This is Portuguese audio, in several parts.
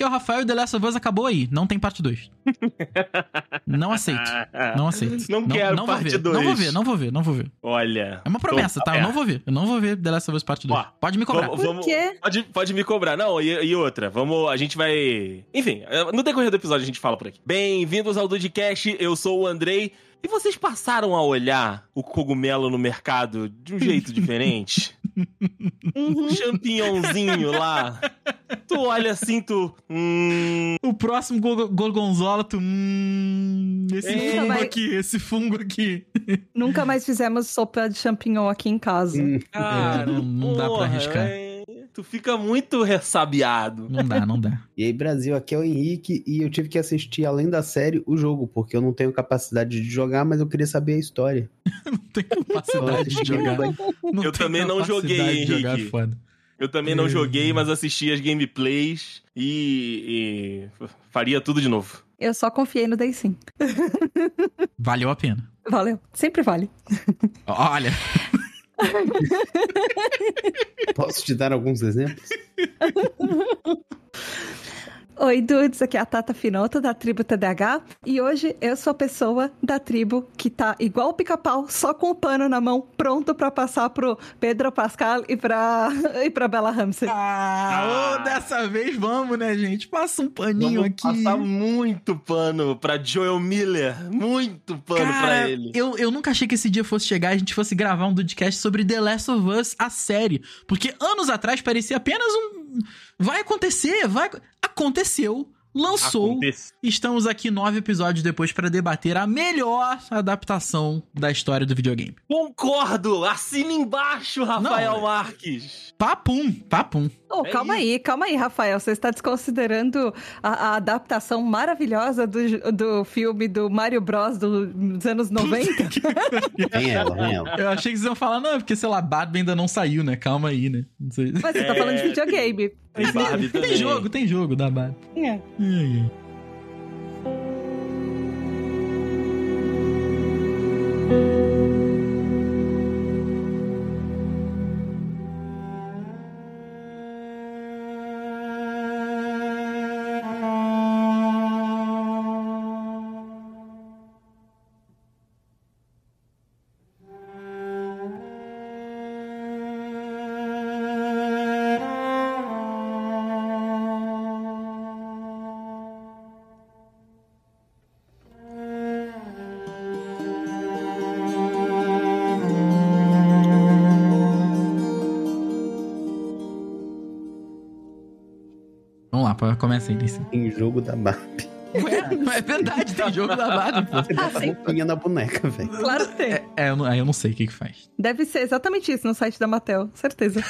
Aqui é o Rafael e The Last of Us acabou aí. Não tem parte 2. Não aceito. Não aceito. Não quero vou parte ver. dois. Não vou ver, não vou ver, não vou ver. Olha. É uma promessa, tá? Eu não vou ver. Eu não vou ver The Last of Us parte 2. Ó, Pode me cobrar. Vamos, vamos- quê? Pode, pode me cobrar. Não, e, e outra, vamos. A gente vai. Enfim, no decorrer do episódio a gente fala por aqui. Bem-vindos ao Dudcast, eu sou o Andrei. E vocês passaram a olhar o cogumelo no mercado de um jeito diferente? Uhum. Um champinhãozinho lá. Tu olha assim, tu. Hum. O próximo Gorgo- Gorgonzola, tu. Hum, esse É. fungo Vai- aqui, esse fungo aqui. Nunca mais fizemos sopa de champignon aqui em casa. Cara, não- não dá pra arriscar. é, Tu fica muito ressabiado. Não dá, não dá. E aí, Brasil, aqui é o Henrique e eu tive que assistir, além da série, o jogo, porque eu não tenho capacidade de jogar, mas eu queria saber a história. Não tem capacidade de jogar. Não Eu também não joguei, de jogar, Henrique. foda. Eu também não joguei, mas assisti as gameplays e, e faria tudo de novo. Eu só confiei no Day sim. Valeu a pena. Valeu. Sempre vale. Olha, Posso te dar alguns exemplos? Oi, dudes, aqui é a Tata Finota, da tribo TDH. E hoje eu sou a pessoa da tribo que tá igual o pica-pau, só com o pano na mão, pronto pra passar pro Pedro Pascal e pra, e pra Bella Ramsey. Ah, Ah. ô, dessa vez vamos, né, gente? Passa um paninho Vamos aqui. passar muito pano pra Joel Miller. Muito pano Cara, pra ele. Eu, eu nunca achei que esse dia fosse chegar e a gente fosse gravar um podcast sobre The Last of Us, a série. Porque anos atrás parecia apenas um. Vai acontecer, vai. Aconteceu, lançou. Acontece. Estamos aqui nove episódios depois pra debater a melhor adaptação da história do videogame. Concordo! Assina embaixo, Rafael Não, é- Marques. Papum, papum. Oh, É calma aí, calma aí, Rafael. Você está desconsiderando a, a adaptação maravilhosa do, do filme do Mario Bros. do- dos anos 90? Vem ela, vem ela. Eu achei que vocês iam falar, não, é porque, sei lá, Barbie ainda não saiu, né? Calma aí, né? Não sei. Mas você tá É. falando de videogame. Tem Barbie. Tem jogo, tem jogo da Barbie. É. Ai, ai. Começa aí, Lice. Tem jogo da Barbie. Ué, é verdade, tem jogo da Barbie, pô. Você bota a sim. roupinha na boneca, velho. Claro que tem. É, é, eu não, aí eu não sei o que que faz. Deve ser exatamente isso no site da Mattel, certeza.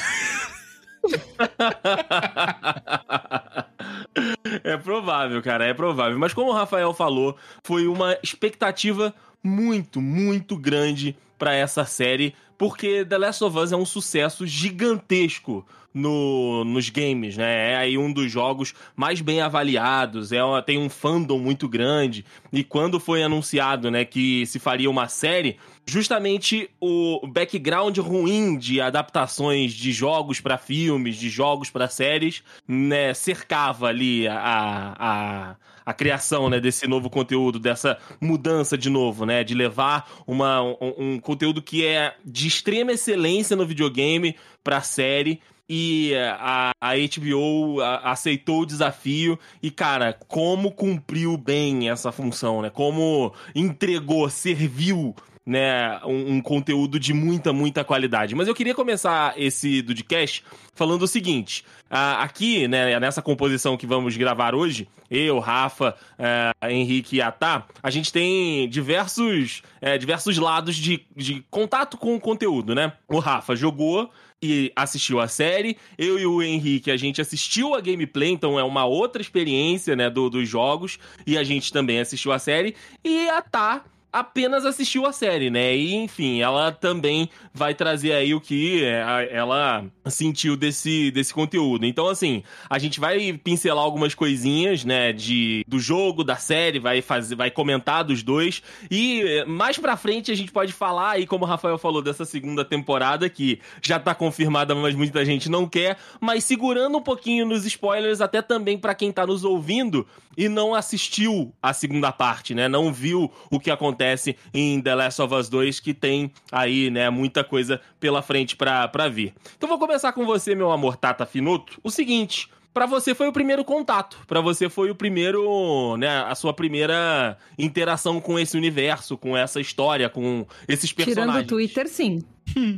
É provável, cara, é provável. Mas como o Rafael falou, foi uma expectativa muito, muito grande pra essa série, porque The Last of Us é um sucesso gigantesco no, nos games, né? É aí um dos jogos mais bem avaliados, é uma- tem um fandom muito grande. E quando foi anunciado, né, que se faria uma série, justamente o background ruim de adaptações de jogos pra filmes, de jogos pra séries, né, cercava ali a, a, a criação, né, desse novo conteúdo, dessa mudança de novo, né, de levar uma, um, um conteúdo que é de extrema excelência no videogame pra série. E a, a HBO aceitou o desafio e, cara, como cumpriu bem essa função, né? Como entregou, serviu né, um, um conteúdo de muita, muita qualidade. Mas eu queria começar esse Dudcast falando o seguinte: ah, aqui, né, nessa composição que vamos gravar hoje, eu, Rafa, eh, Henrique e Atá, a gente tem diversos, eh, diversos lados de, de contato com o conteúdo, né? O Rafa jogou e assistiu a série. Eu e o Henrique, a gente assistiu a gameplay, então é uma outra experiência, né, do, dos jogos. E a gente também assistiu a série. E a Tá apenas assistiu a série, né? E enfim, ela também vai trazer aí o que é, ela sentiu desse, desse conteúdo. Então, assim, a gente vai pincelar algumas coisinhas, né, de, do jogo, da série, vai fazer, vai comentar dos dois. E eh, mais pra frente a gente pode falar aí, como o Rafael falou, dessa segunda temporada, que já tá confirmada, mas muita gente não quer. Mas segurando um pouquinho nos spoilers, até também para quem tá nos ouvindo e não assistiu a segunda parte, né? Não viu o que acontece em The Last of Us 2, que tem aí, né, muita coisa pela frente pra, pra vir. Então vou começar com você, meu amor Tata Finuto. O seguinte, para você foi o primeiro contato, para você foi o primeiro, né, a sua primeira interação com esse universo, com essa história, com esses personagens. Tirando o Twitter, sim.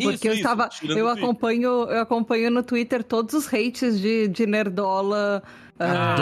Porque Isso, eu estava. Eu acompanho, eu acompanho no Twitter todos os hates de, de Nerdola. Ah,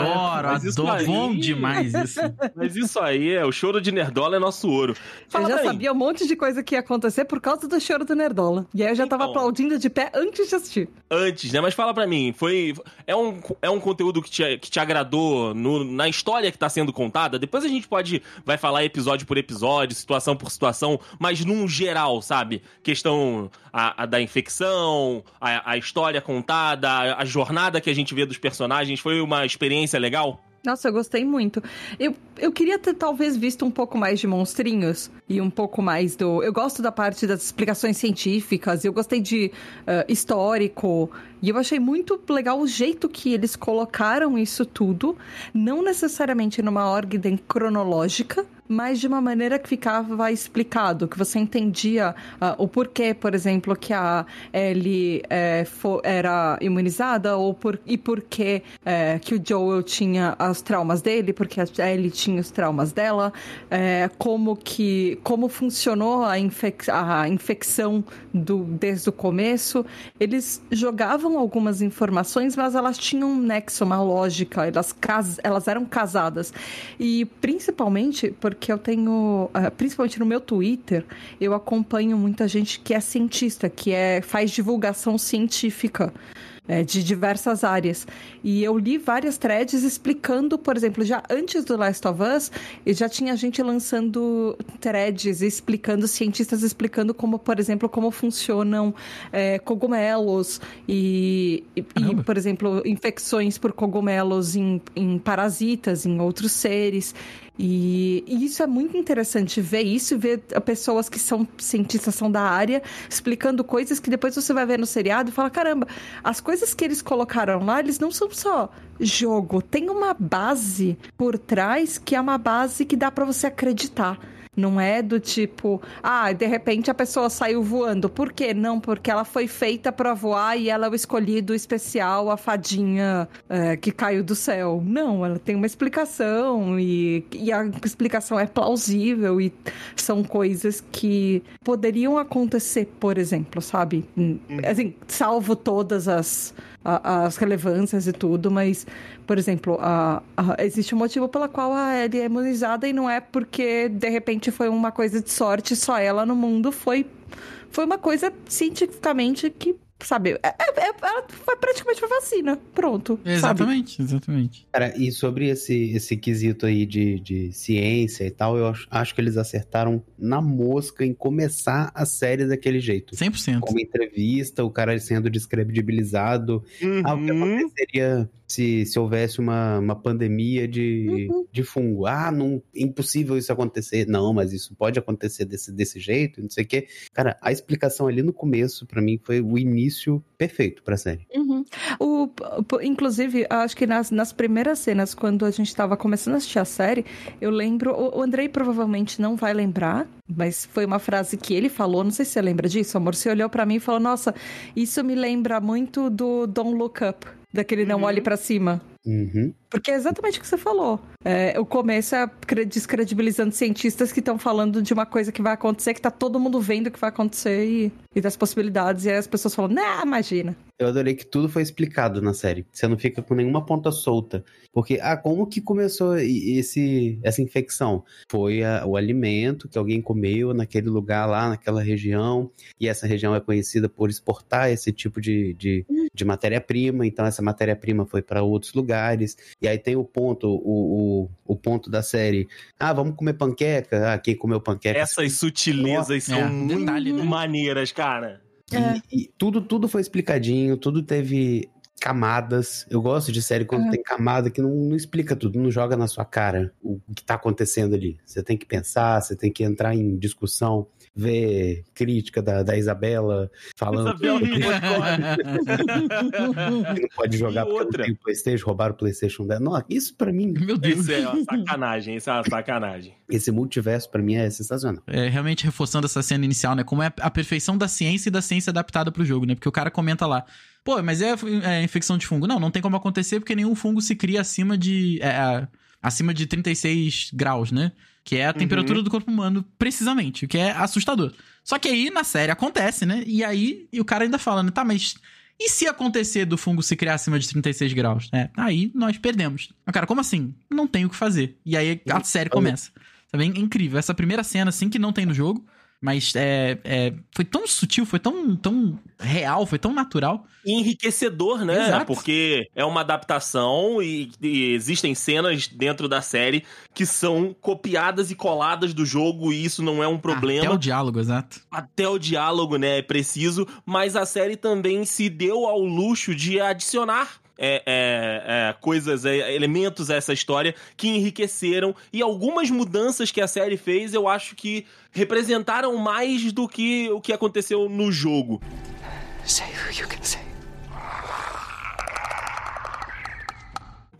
Adoro, isso adoro. aí- Bom demais isso. Mas isso aí é o choro de Nerdola é nosso ouro. Fala eu já mim. sabia um monte de coisa que ia acontecer por causa do choro do Nerdola. E aí eu já tava Então. aplaudindo de pé antes de assistir. antes, né? Mas fala pra mim, foi é um, é um conteúdo que te, que te agradou no- na história que tá sendo contada? Depois a gente pode vai falar episódio por episódio, situação por situação, mas num geral, sabe? Questão a, a da infecção, a, a história contada, a, a jornada que a gente vê dos personagens, foi uma experiência legal? Nossa, eu gostei muito. Eu, eu queria ter talvez visto um pouco mais de monstrinhos e um pouco mais do. Eu gosto da parte das explicações científicas, eu gostei de ah, histórico. E eu achei muito legal o jeito que eles colocaram isso tudo, não necessariamente numa ordem cronológica, mas de uma maneira que ficava explicado, que você entendia ah, o porquê, por exemplo, que a Ellie eh, fo- era imunizada, ou por, e por que eh, que o Joel tinha os traumas dele, porque a Ellie tinha os traumas dela, eh, como que como funcionou a, infec a infecção do, desde o começo. Eles jogavam algumas informações, mas elas tinham um nexo, uma lógica, elas, cas elas eram casadas. E principalmente porque eu tenho, ah, principalmente no meu Twitter, eu acompanho muita gente que é cientista, que é, faz divulgação científica. É, de diversas áreas. E eu li várias threads explicando, por exemplo, já antes do Last of Us, e já tinha gente lançando threads explicando, cientistas explicando como, por exemplo, como funcionam é, cogumelos e, e- e, por exemplo, infecções por cogumelos em, em parasitas, em outros seres. E, e isso é muito interessante ver isso, ver pessoas que são cientistas, são da área, explicando coisas que depois você vai ver no seriado e fala: caramba, as coisas que eles colocaram lá, eles não são só jogo, tem uma base por trás que é uma base que dá pra você acreditar. Não é do tipo, ah, de repente a pessoa saiu voando. Por quê? Não, porque ela foi feita pra voar e ela é o escolhido especial, a fadinha é, que caiu do céu. Não, ela tem uma explicação e, e a explicação é plausível e são coisas que poderiam acontecer, por exemplo, sabe? Assim, salvo todas as, as relevâncias e tudo, mas, por exemplo, a- a- existe um motivo pela qual a Ellie é imunizada e não é porque, de repente, foi uma coisa de sorte, só ela no mundo. Foi, foi uma coisa cientificamente que, sabe, é, é- é- ela foi praticamente uma vacina. Pronto. Sabe? Exatamente, exatamente. Cara, e sobre esse, esse quesito aí de, de ciência e tal, eu acho, acho que eles acertaram na mosca em começar a série daquele jeito. 100%. Como entrevista, o cara sendo descredibilizado. Ah, o que Uhum. aconteceria se, se houvesse uma, uma pandemia de, de fungo? Ah, não, é impossível isso acontecer. Não, mas isso pode acontecer desse, desse jeito, não sei o quê. Cara, a explicação ali no começo, pra mim, foi o início perfeito pra série. Uhum. O, inclusive, acho que nas, nas primeiras cenas, quando a gente estava começando a assistir a série, eu lembro. O, o Andrei provavelmente não vai lembrar, mas foi uma frase que ele falou. Não sei se você lembra disso, amor. Você olhou pra mim e falou: Nossa, isso me lembra muito do Don't Look Up. Daquele Não Uhum. Olhe Pra Cima. Uhum. Porque é exatamente o que você falou. É, o começo é cre- descredibilizando cientistas que estão falando de uma coisa que vai acontecer, que tá todo mundo vendo o que vai acontecer e, e das possibilidades. E aí as pessoas falam, nah, imagina. Eu adorei que tudo foi explicado na série. Você não fica com nenhuma ponta solta. Porque, ah, como que começou esse, essa infecção? Foi a- o alimento que alguém comeu naquele lugar lá, naquela região. E essa região é conhecida por exportar esse tipo de, de, de matéria-prima. Então, essa matéria-prima foi para outros lugares. E aí tem o ponto, o, o, o ponto da série. Ah, vamos comer panqueca? Ah, quem comeu panqueca? Essas sutilezas É, são muito detalhe, né? maneiras, cara. É. E, e tudo, tudo foi explicadinho, tudo teve camadas. Eu gosto de série quando É. tem camada que não, não explica tudo, não joga na sua cara o que tá acontecendo ali. Você tem que pensar, você tem que entrar em discussão, ver crítica da, da Isabela falando Isabela que não pode jogar E porque outra? não tem o Playstation, roubaram o Playstation dela. Não, isso pra mim, Meu Deus. Isso é uma sacanagem, isso é uma sacanagem. esse multiverso pra mim é sensacional. É, realmente reforçando essa cena inicial, né? Como é a perfeição da ciência e da ciência adaptada pro jogo, né? Porque o cara comenta lá, pô, mas é, é infecção de fungo. Não, não tem como acontecer porque nenhum fungo se cria acima de. é, acima de 36 graus, né? Que é a temperatura do corpo humano, precisamente, o que é assustador. Só que aí na série acontece, né? E aí e o cara ainda fala, né? Tá, mas. E se acontecer do fungo se criar acima de 36 graus? É, aí nós perdemos. Mas, cara, como assim? Não tem o que fazer. E aí a série começa. Sabe? É incrível. Essa primeira cena, assim, que não tem no jogo, mas é, é, foi tão sutil, foi tão, tão real, foi tão natural. E enriquecedor, né? Exato. Porque é uma adaptação e, e existem cenas dentro da série que são copiadas e coladas do jogo e isso não é um Até problema. o diálogo, exato. Até o diálogo, né, é preciso, mas a série também se deu ao luxo de adicionar é, é, é, coisas, é, elementos a essa história que enriqueceram e algumas mudanças que a série fez eu acho que representaram mais do que o que aconteceu no jogo. Say who you can say.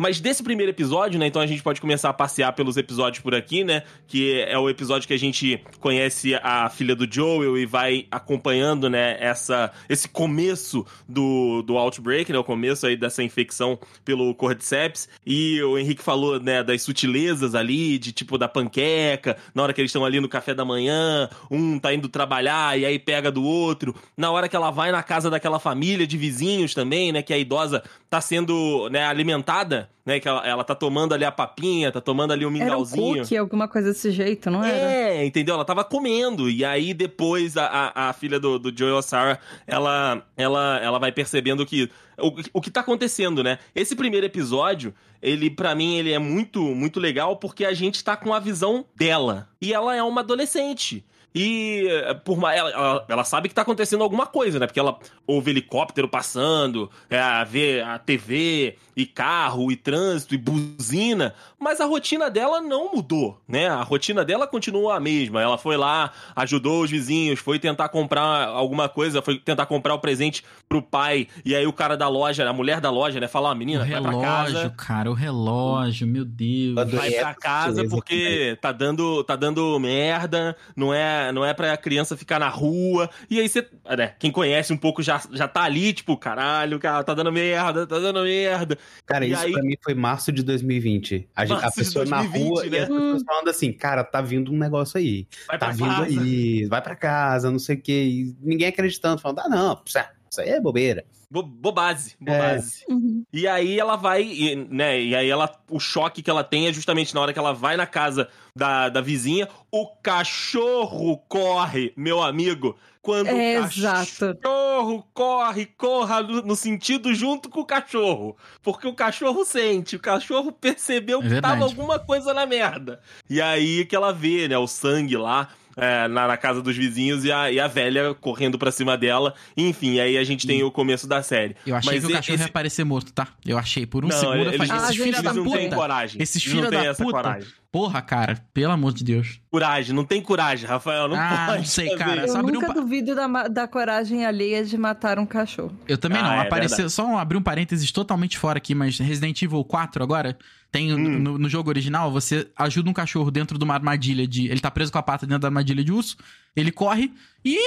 Mas desse primeiro episódio, né? Então a gente pode começar a passear pelos episódios por aqui, né? Que é o episódio que a gente conhece a filha do Joel e vai acompanhando, né? Essa, esse começo do, do Outbreak, né? O começo aí dessa infecção pelo Cordyceps. E o Henrique falou, né? Das sutilezas ali, de tipo da panqueca, na hora que eles estão ali no café da manhã, um tá indo trabalhar e aí pega do outro. Na hora que ela vai na casa daquela família de vizinhos também, né? Que a idosa tá sendo né, alimentada, né? Que ela, ela tá tomando ali a papinha, tá tomando ali o Era um mingauzinho. cookie, alguma coisa desse jeito, não era? É, entendeu? Ela tava comendo. E aí, depois, a, a, a filha do, do Joel, Sarah, ela, ela, ela vai percebendo que. O, o que tá acontecendo, né? Esse primeiro episódio, ele, para mim, ele é muito, muito legal porque a gente tá com a visão dela. E ela é uma adolescente. E eh, por mais ela, ela, sabe que tá acontecendo alguma coisa, né? Porque ela ouve helicóptero passando, é, vê a TV, e carro, e trânsito, e buzina, mas a rotina dela não mudou, né? A rotina dela continua a mesma. Ela foi lá, ajudou os vizinhos, foi tentar comprar alguma coisa, foi tentar comprar o presente pro pai, e aí o cara da loja, a mulher da loja, né, fala: ah, menina, o vai pra relógio, casa. cara, o relógio, meu Deus. Adorei. Vai pra casa porque tá dando, tá dando merda, não é, não é pra criança ficar na rua. E aí você, né, quem conhece um pouco já, já tá ali, tipo, caralho, cara, tá dando merda, tá dando merda. Cara, E isso aí- pra mim foi março de 2020. A, gente, a pessoa na 2020, rua e né? as pessoas falando assim, cara, tá vindo um negócio aí. Vai Tá vindo casa. aí, vai pra casa, não sei o quê. E ninguém acreditando, falando, ah, não, pss, isso aí é bobeira. Bo bobase, bobase. Uhum. E aí ela vai, e, né? E aí ela, o choque que ela tem é justamente na hora que ela vai na casa da, da vizinha, o cachorro corre, meu amigo. Quando É, o exato. cachorro corre, corra no, no sentido junto com o cachorro. Porque o cachorro sente, o cachorro percebeu É que verdade. tava alguma coisa na merda. E aí que ela vê, né, o sangue lá. É, na, na casa dos vizinhos e a, e a velha correndo pra cima dela. Enfim, aí a gente tem o começo da série. Eu achei Mas que o e- cachorro esse- ia aparecer morto, tá? Eu achei. Por um não, segundo eu falei, esses filhos da não puta. coragem. Esses filhos da puta. coragem. Porra, cara, pelo amor de Deus. Coragem, não tem coragem, Rafael. Não Ah, pode. não sei, fazer cara. Eu um nunca pa- duvido da, da coragem alheia de matar um cachorro. Eu também Ah, não. é Apareceu, só abrir um parênteses totalmente fora aqui, mas Resident Evil 4 agora, tem Hum. no, no jogo original, você ajuda um cachorro dentro de uma armadilha de. Ele tá preso com a pata dentro da armadilha de urso, ele corre e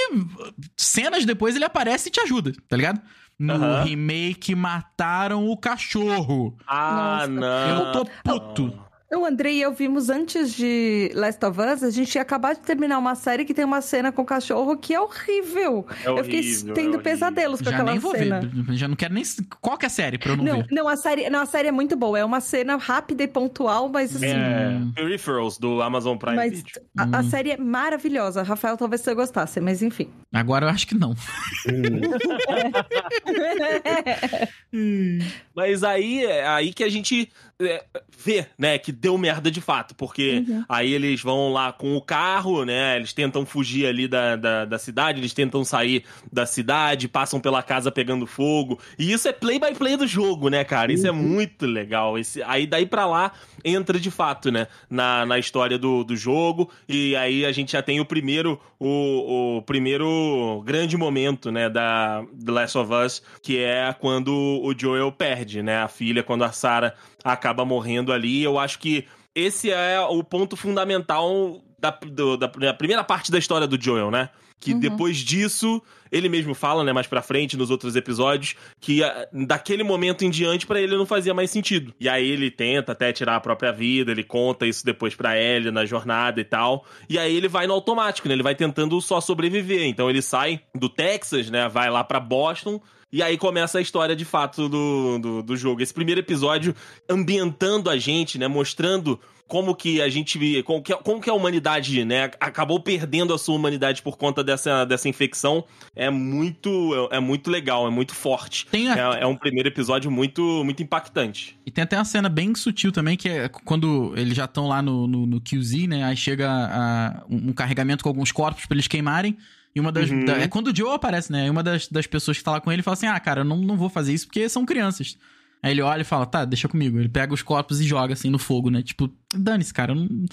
cenas depois ele aparece e te ajuda, tá ligado? No Aham. remake mataram o cachorro. Ah, Nossa. não. Eu tô puto. O Andrei e eu vimos antes de Last of Us, a gente ia acabar de terminar uma série que tem uma cena com o cachorro que é horrível. É eu fiquei horrível, é tendo horrível. pesadelos com Já aquela nem vou cena. ver. Já não quero nem. Qual que é a série pra eu não, Não, ver? não, a série, não, a série é muito boa. É uma cena rápida e pontual, mas assim. É, Hum. Peripherals do Amazon Prime Mas Video. a, a Hum. série é maravilhosa. Rafael, talvez você gostasse, mas enfim. Agora eu acho que não. Hum. Mas aí é aí que a gente é, vê, né, que deu merda de fato, porque Uhum. aí eles vão lá com o carro, né, eles tentam fugir ali da, da, da cidade, eles tentam sair da cidade, passam pela casa pegando fogo, e isso é play by play do jogo, né, cara, isso é muito legal, esse, aí daí pra lá entra de fato, né, na, na história do, do jogo, e aí a gente já tem o primeiro, o, o primeiro grande momento, né, da The Last of Us, que é quando o Joel perde, né, a filha, quando a Sarah acaba morrendo ali. Eu acho que esse é o ponto fundamental da, do- da, da primeira parte da história do Joel, né? Que Uhum. depois disso, ele mesmo fala, né, mais pra frente, nos outros episódios, que ah, daquele momento em diante pra ele não fazia mais sentido. E aí ele tenta até tirar a própria vida, ele conta isso depois pra Ellie na jornada e tal. E aí ele vai no automático, né? Ele vai tentando só sobreviver. Então ele sai do Texas, né? Vai lá pra Boston. E aí começa a história de fato do, do, do jogo. Esse primeiro episódio ambientando a gente, né? Mostrando como que a gente. Como que, como que a humanidade, né? Acabou perdendo a sua humanidade por conta dessa, dessa infecção. É muito. É, é muito legal, é muito forte. Tem a- É, é um primeiro episódio muito, muito impactante. E tem até uma cena bem sutil também, que é quando eles já estão lá no, no, no QZ, né? Aí chega a- um carregamento com alguns corpos pra eles queimarem. E uma das. Uhum. da- é quando o Joe aparece, né? E uma das, das pessoas que tá lá com ele fala assim: Ah, cara, eu não, não vou fazer isso porque são crianças. Aí ele olha e fala: Tá, deixa comigo. Ele pega os corpos e joga assim no fogo, né? Tipo, dane-se, cara. eu Não,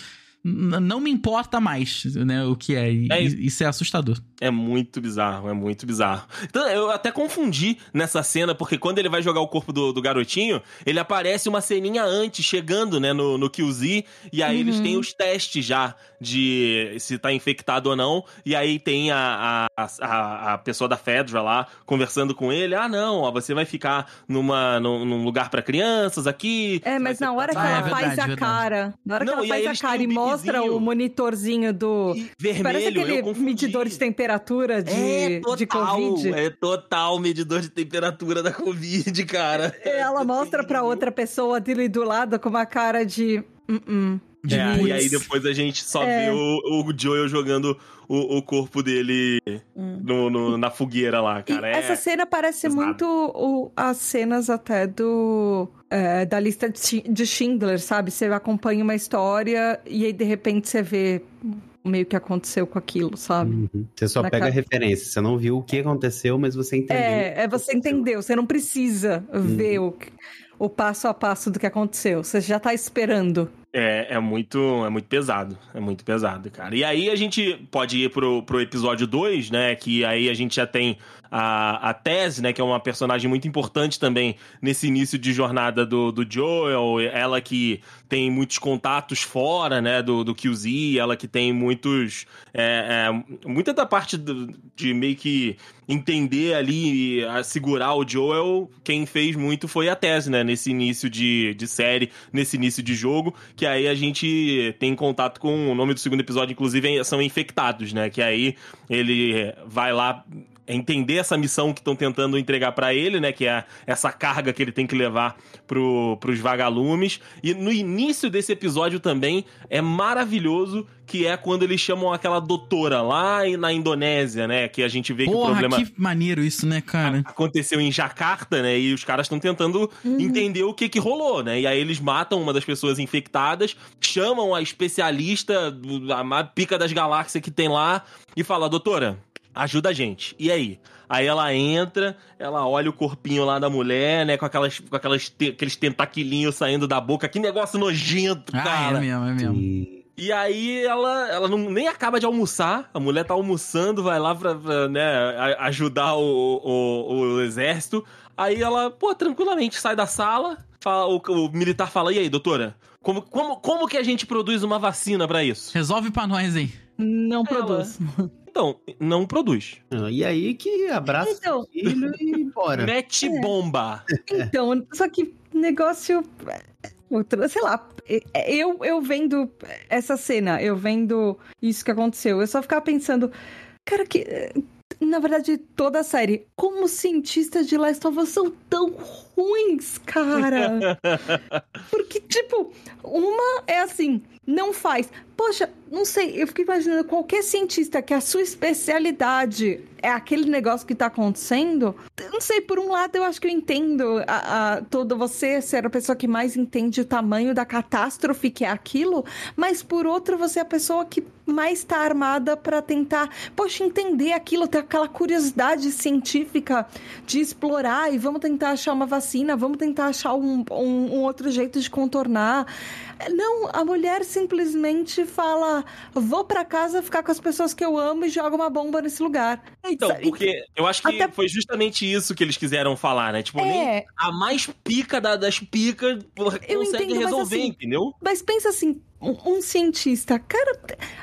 não me importa mais, né? O que é. E, É isso. isso é assustador. É muito bizarro, é muito bizarro. Então, eu até confundi nessa cena, porque quando ele vai jogar o corpo do, do garotinho, ele aparece uma ceninha antes, chegando, né, no, no QZ, e aí eles têm os testes já de se tá infectado ou não, e aí tem a, a, a, a pessoa da Fedra lá conversando com ele, ah, não, ó, você vai ficar numa, num, num lugar pra crianças aqui... É, mas na hora que Ah, é ela faz a verdade. cara, na hora que ela faz a cara e um mostra o monitorzinho do. vermelho, Parece aquele medidor de temperatura de, é de total, Covid. é total medidor de temperatura da Covid, cara. Ela mostra pra outra pessoa dele do lado com uma cara de. "Uh-uh". De É, e aí depois a gente só É. vê o, o Joel jogando o, o corpo dele no, no- na fogueira lá, E cara. É, essa cena parece muito o- as cenas até do. é, da lista de Schindler, sabe? Você acompanha uma história e aí de repente você vê meio que aconteceu com aquilo, sabe? Uhum. Você só Na pega cara. a referência. Você não viu o que aconteceu, mas você entendeu. É, é você entendeu. Você não precisa ver o, o passo a passo do que aconteceu. Você já tá esperando. É, é muito, é muito pesado. É muito pesado, cara. E aí a gente pode ir pro, pro episódio 2, né? Que aí a gente já tem a, a Tess, né? Que é uma personagem muito importante também nesse início de jornada do, do Joel. Ela que tem muitos contatos fora, né? Do, do QZ. Ela que tem muitos... É, é, muita da parte do- de meio que entender ali, segurar o Joel, quem fez muito foi a Tess, né? Nesse início de, de série, nesse início de jogo, que aí a gente tem contato com o nome do segundo episódio, inclusive, é- são infectados, né? Que aí ele vai lá entender essa missão que estão tentando entregar pra ele, né? Que é essa carga que ele tem que levar pro, pros vagalumes. E no início desse episódio também é maravilhoso, que é quando eles chamam aquela doutora lá e- na Indonésia, né? Que a gente vê que o Porra, problema que maneiro isso, né, cara? aconteceu em Jacarta, né? E os caras estão tentando entender o que que rolou, né? E aí eles matam uma das pessoas infectadas, chamam a especialista, a ma- pica das galáxias que tem lá, e fala, doutora, ajuda a gente. E aí? Aí ela entra, ela olha o corpinho lá da mulher, né? Com, aquelas, com aquelas te- aqueles tentaquilinhos saindo da boca. Que negócio nojento, Ah, cara. é mesmo, é mesmo. E- E aí ela, ela não, nem acaba de almoçar, a mulher tá almoçando, vai lá pra, pra, né, ajudar o, o, o exército. Aí ela, pô, tranquilamente sai da sala, fala, o, o militar fala, e aí, doutora? Como, como, como que a gente produz uma vacina pra isso? Resolve pra nós, hein? Não Ela- produz. Então, não produz. Ah, E aí que abraça Então. o filho e bora. Mete É. bomba. Então, só que negócio. Outra, sei lá, eu, eu vendo essa cena, eu vendo isso que aconteceu, eu só ficava pensando, cara, que. Na verdade, toda a série, como os cientistas de Last of Us são tão ruins, cara. Porque, tipo, uma é assim, não faz. Poxa, não sei, eu fico imaginando qualquer cientista que a sua especialidade é aquele negócio que tá acontecendo. Não sei, por um lado eu acho que eu entendo a, a, todo você ser a pessoa que mais entende o tamanho da catástrofe que é aquilo, mas por outro você é a pessoa que mais tá armada para tentar, poxa, entender aquilo, ter aquela curiosidade científica de explorar e vamos tentar achar uma vacina, vamos tentar achar um, um, um outro jeito de contornar. Não, a mulher simplesmente fala: vou para casa ficar com as pessoas que eu amo e joga uma bomba nesse lugar. Então, Sabe? porque eu acho que Até- foi justamente isso que eles quiseram falar, né? Tipo, nem É, a mais pica da- das picas consegue entendo, mas resolver, assim, entendeu? mas pensa assim. Um, um cientista, cara,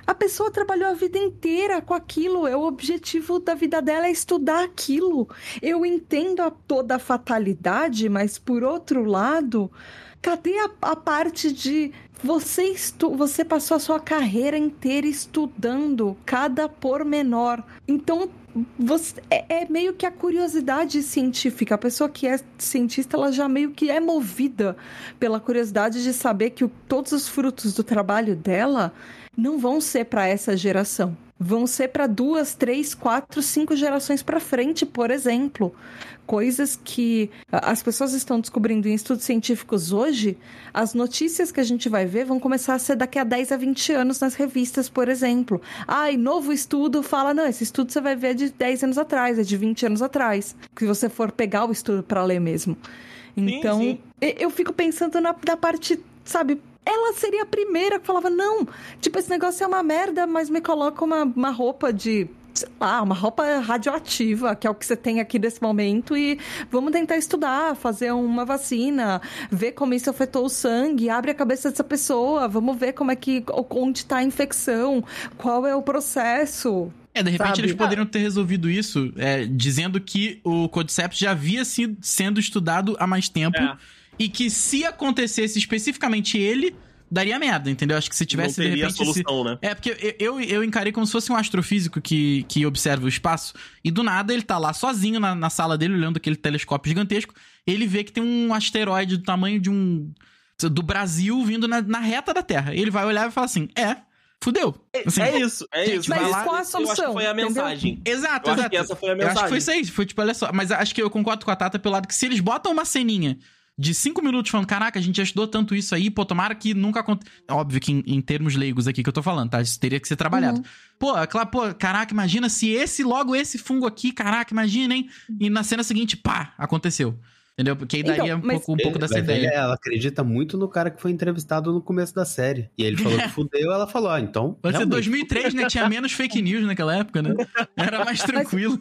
a pessoa trabalhou a vida inteira com aquilo. É o objetivo da vida dela é estudar aquilo. Eu entendo a, toda a fatalidade, mas por outro lado, cadê a, a parte de você estu, você passou a sua carreira inteira estudando cada pormenor. Então você, é, é meio que a curiosidade científica. A pessoa que é cientista, ela já meio que é movida pela curiosidade de saber que o- todos os frutos do trabalho dela não vão ser para essa geração. Vão ser para duas, três, quatro, cinco gerações para frente, por exemplo. Coisas que as pessoas estão descobrindo em estudos científicos hoje, as notícias que a gente vai ver vão começar a ser daqui a 10 a 20 anos nas revistas, por exemplo. Ai, novo estudo fala, não, esse estudo você vai ver de 10 anos atrás, é de 20 anos atrás. Se você for pegar o estudo para ler mesmo. Então, sim. e- eu fico pensando na, na parte, sabe? Ela seria a primeira que falava, não, tipo, esse negócio é uma merda, mas me coloca uma, uma roupa de. Sei lá, uma roupa radioativa, que é o que você tem aqui nesse momento, e vamos tentar estudar, fazer uma vacina, ver como isso afetou o sangue, abre a cabeça dessa pessoa, vamos ver como é que. onde está a infecção, qual é o processo. É, de repente Sabe? eles poderiam ter resolvido isso é, dizendo que o Cordyceps já havia sido sendo estudado há mais tempo É. e que se acontecesse especificamente ele, daria merda, entendeu? Acho que se tivesse não de teria repente esse- solução, né? É, porque eu, eu, eu encarei como se fosse um astrofísico que, que observa o espaço e do nada ele tá lá sozinho na, na sala dele, olhando aquele telescópio gigantesco. Ele vê que tem um asteroide do tamanho de um. do Brasil vindo na, na reta da Terra. Ele vai olhar e fala assim: é, fudeu. Assim, é isso, é isso. Mas lá- qual a Eu acho que solução, foi a entendeu? mensagem. Exato, Eu acho exato. que essa foi a Eu acho que mensagem. foi isso aí. Foi tipo, olha só. Mas acho que eu concordo com a Tata pelo lado que se eles botam uma ceninha de cinco minutos falando, caraca, a gente já estudou tanto isso aí, pô, tomara que nunca aconteça. Óbvio que em, em termos leigos aqui que eu tô falando, tá? Isso teria que ser trabalhado. Uhum. Pô, é claro, pô, caraca, imagina se esse, logo esse fungo aqui, caraca, imagina, hein? E na cena seguinte, pá, aconteceu. Entendeu? Porque aí Então, daria um, mas- pouco, um pouco dessa Mas ideia. ela acredita muito no cara que foi entrevistado no começo da série. E ele falou que fudeu, ela falou, ah, então. Pode ser realmente, 2003, né? Tinha menos fake news naquela época, né? Era mais tranquilo.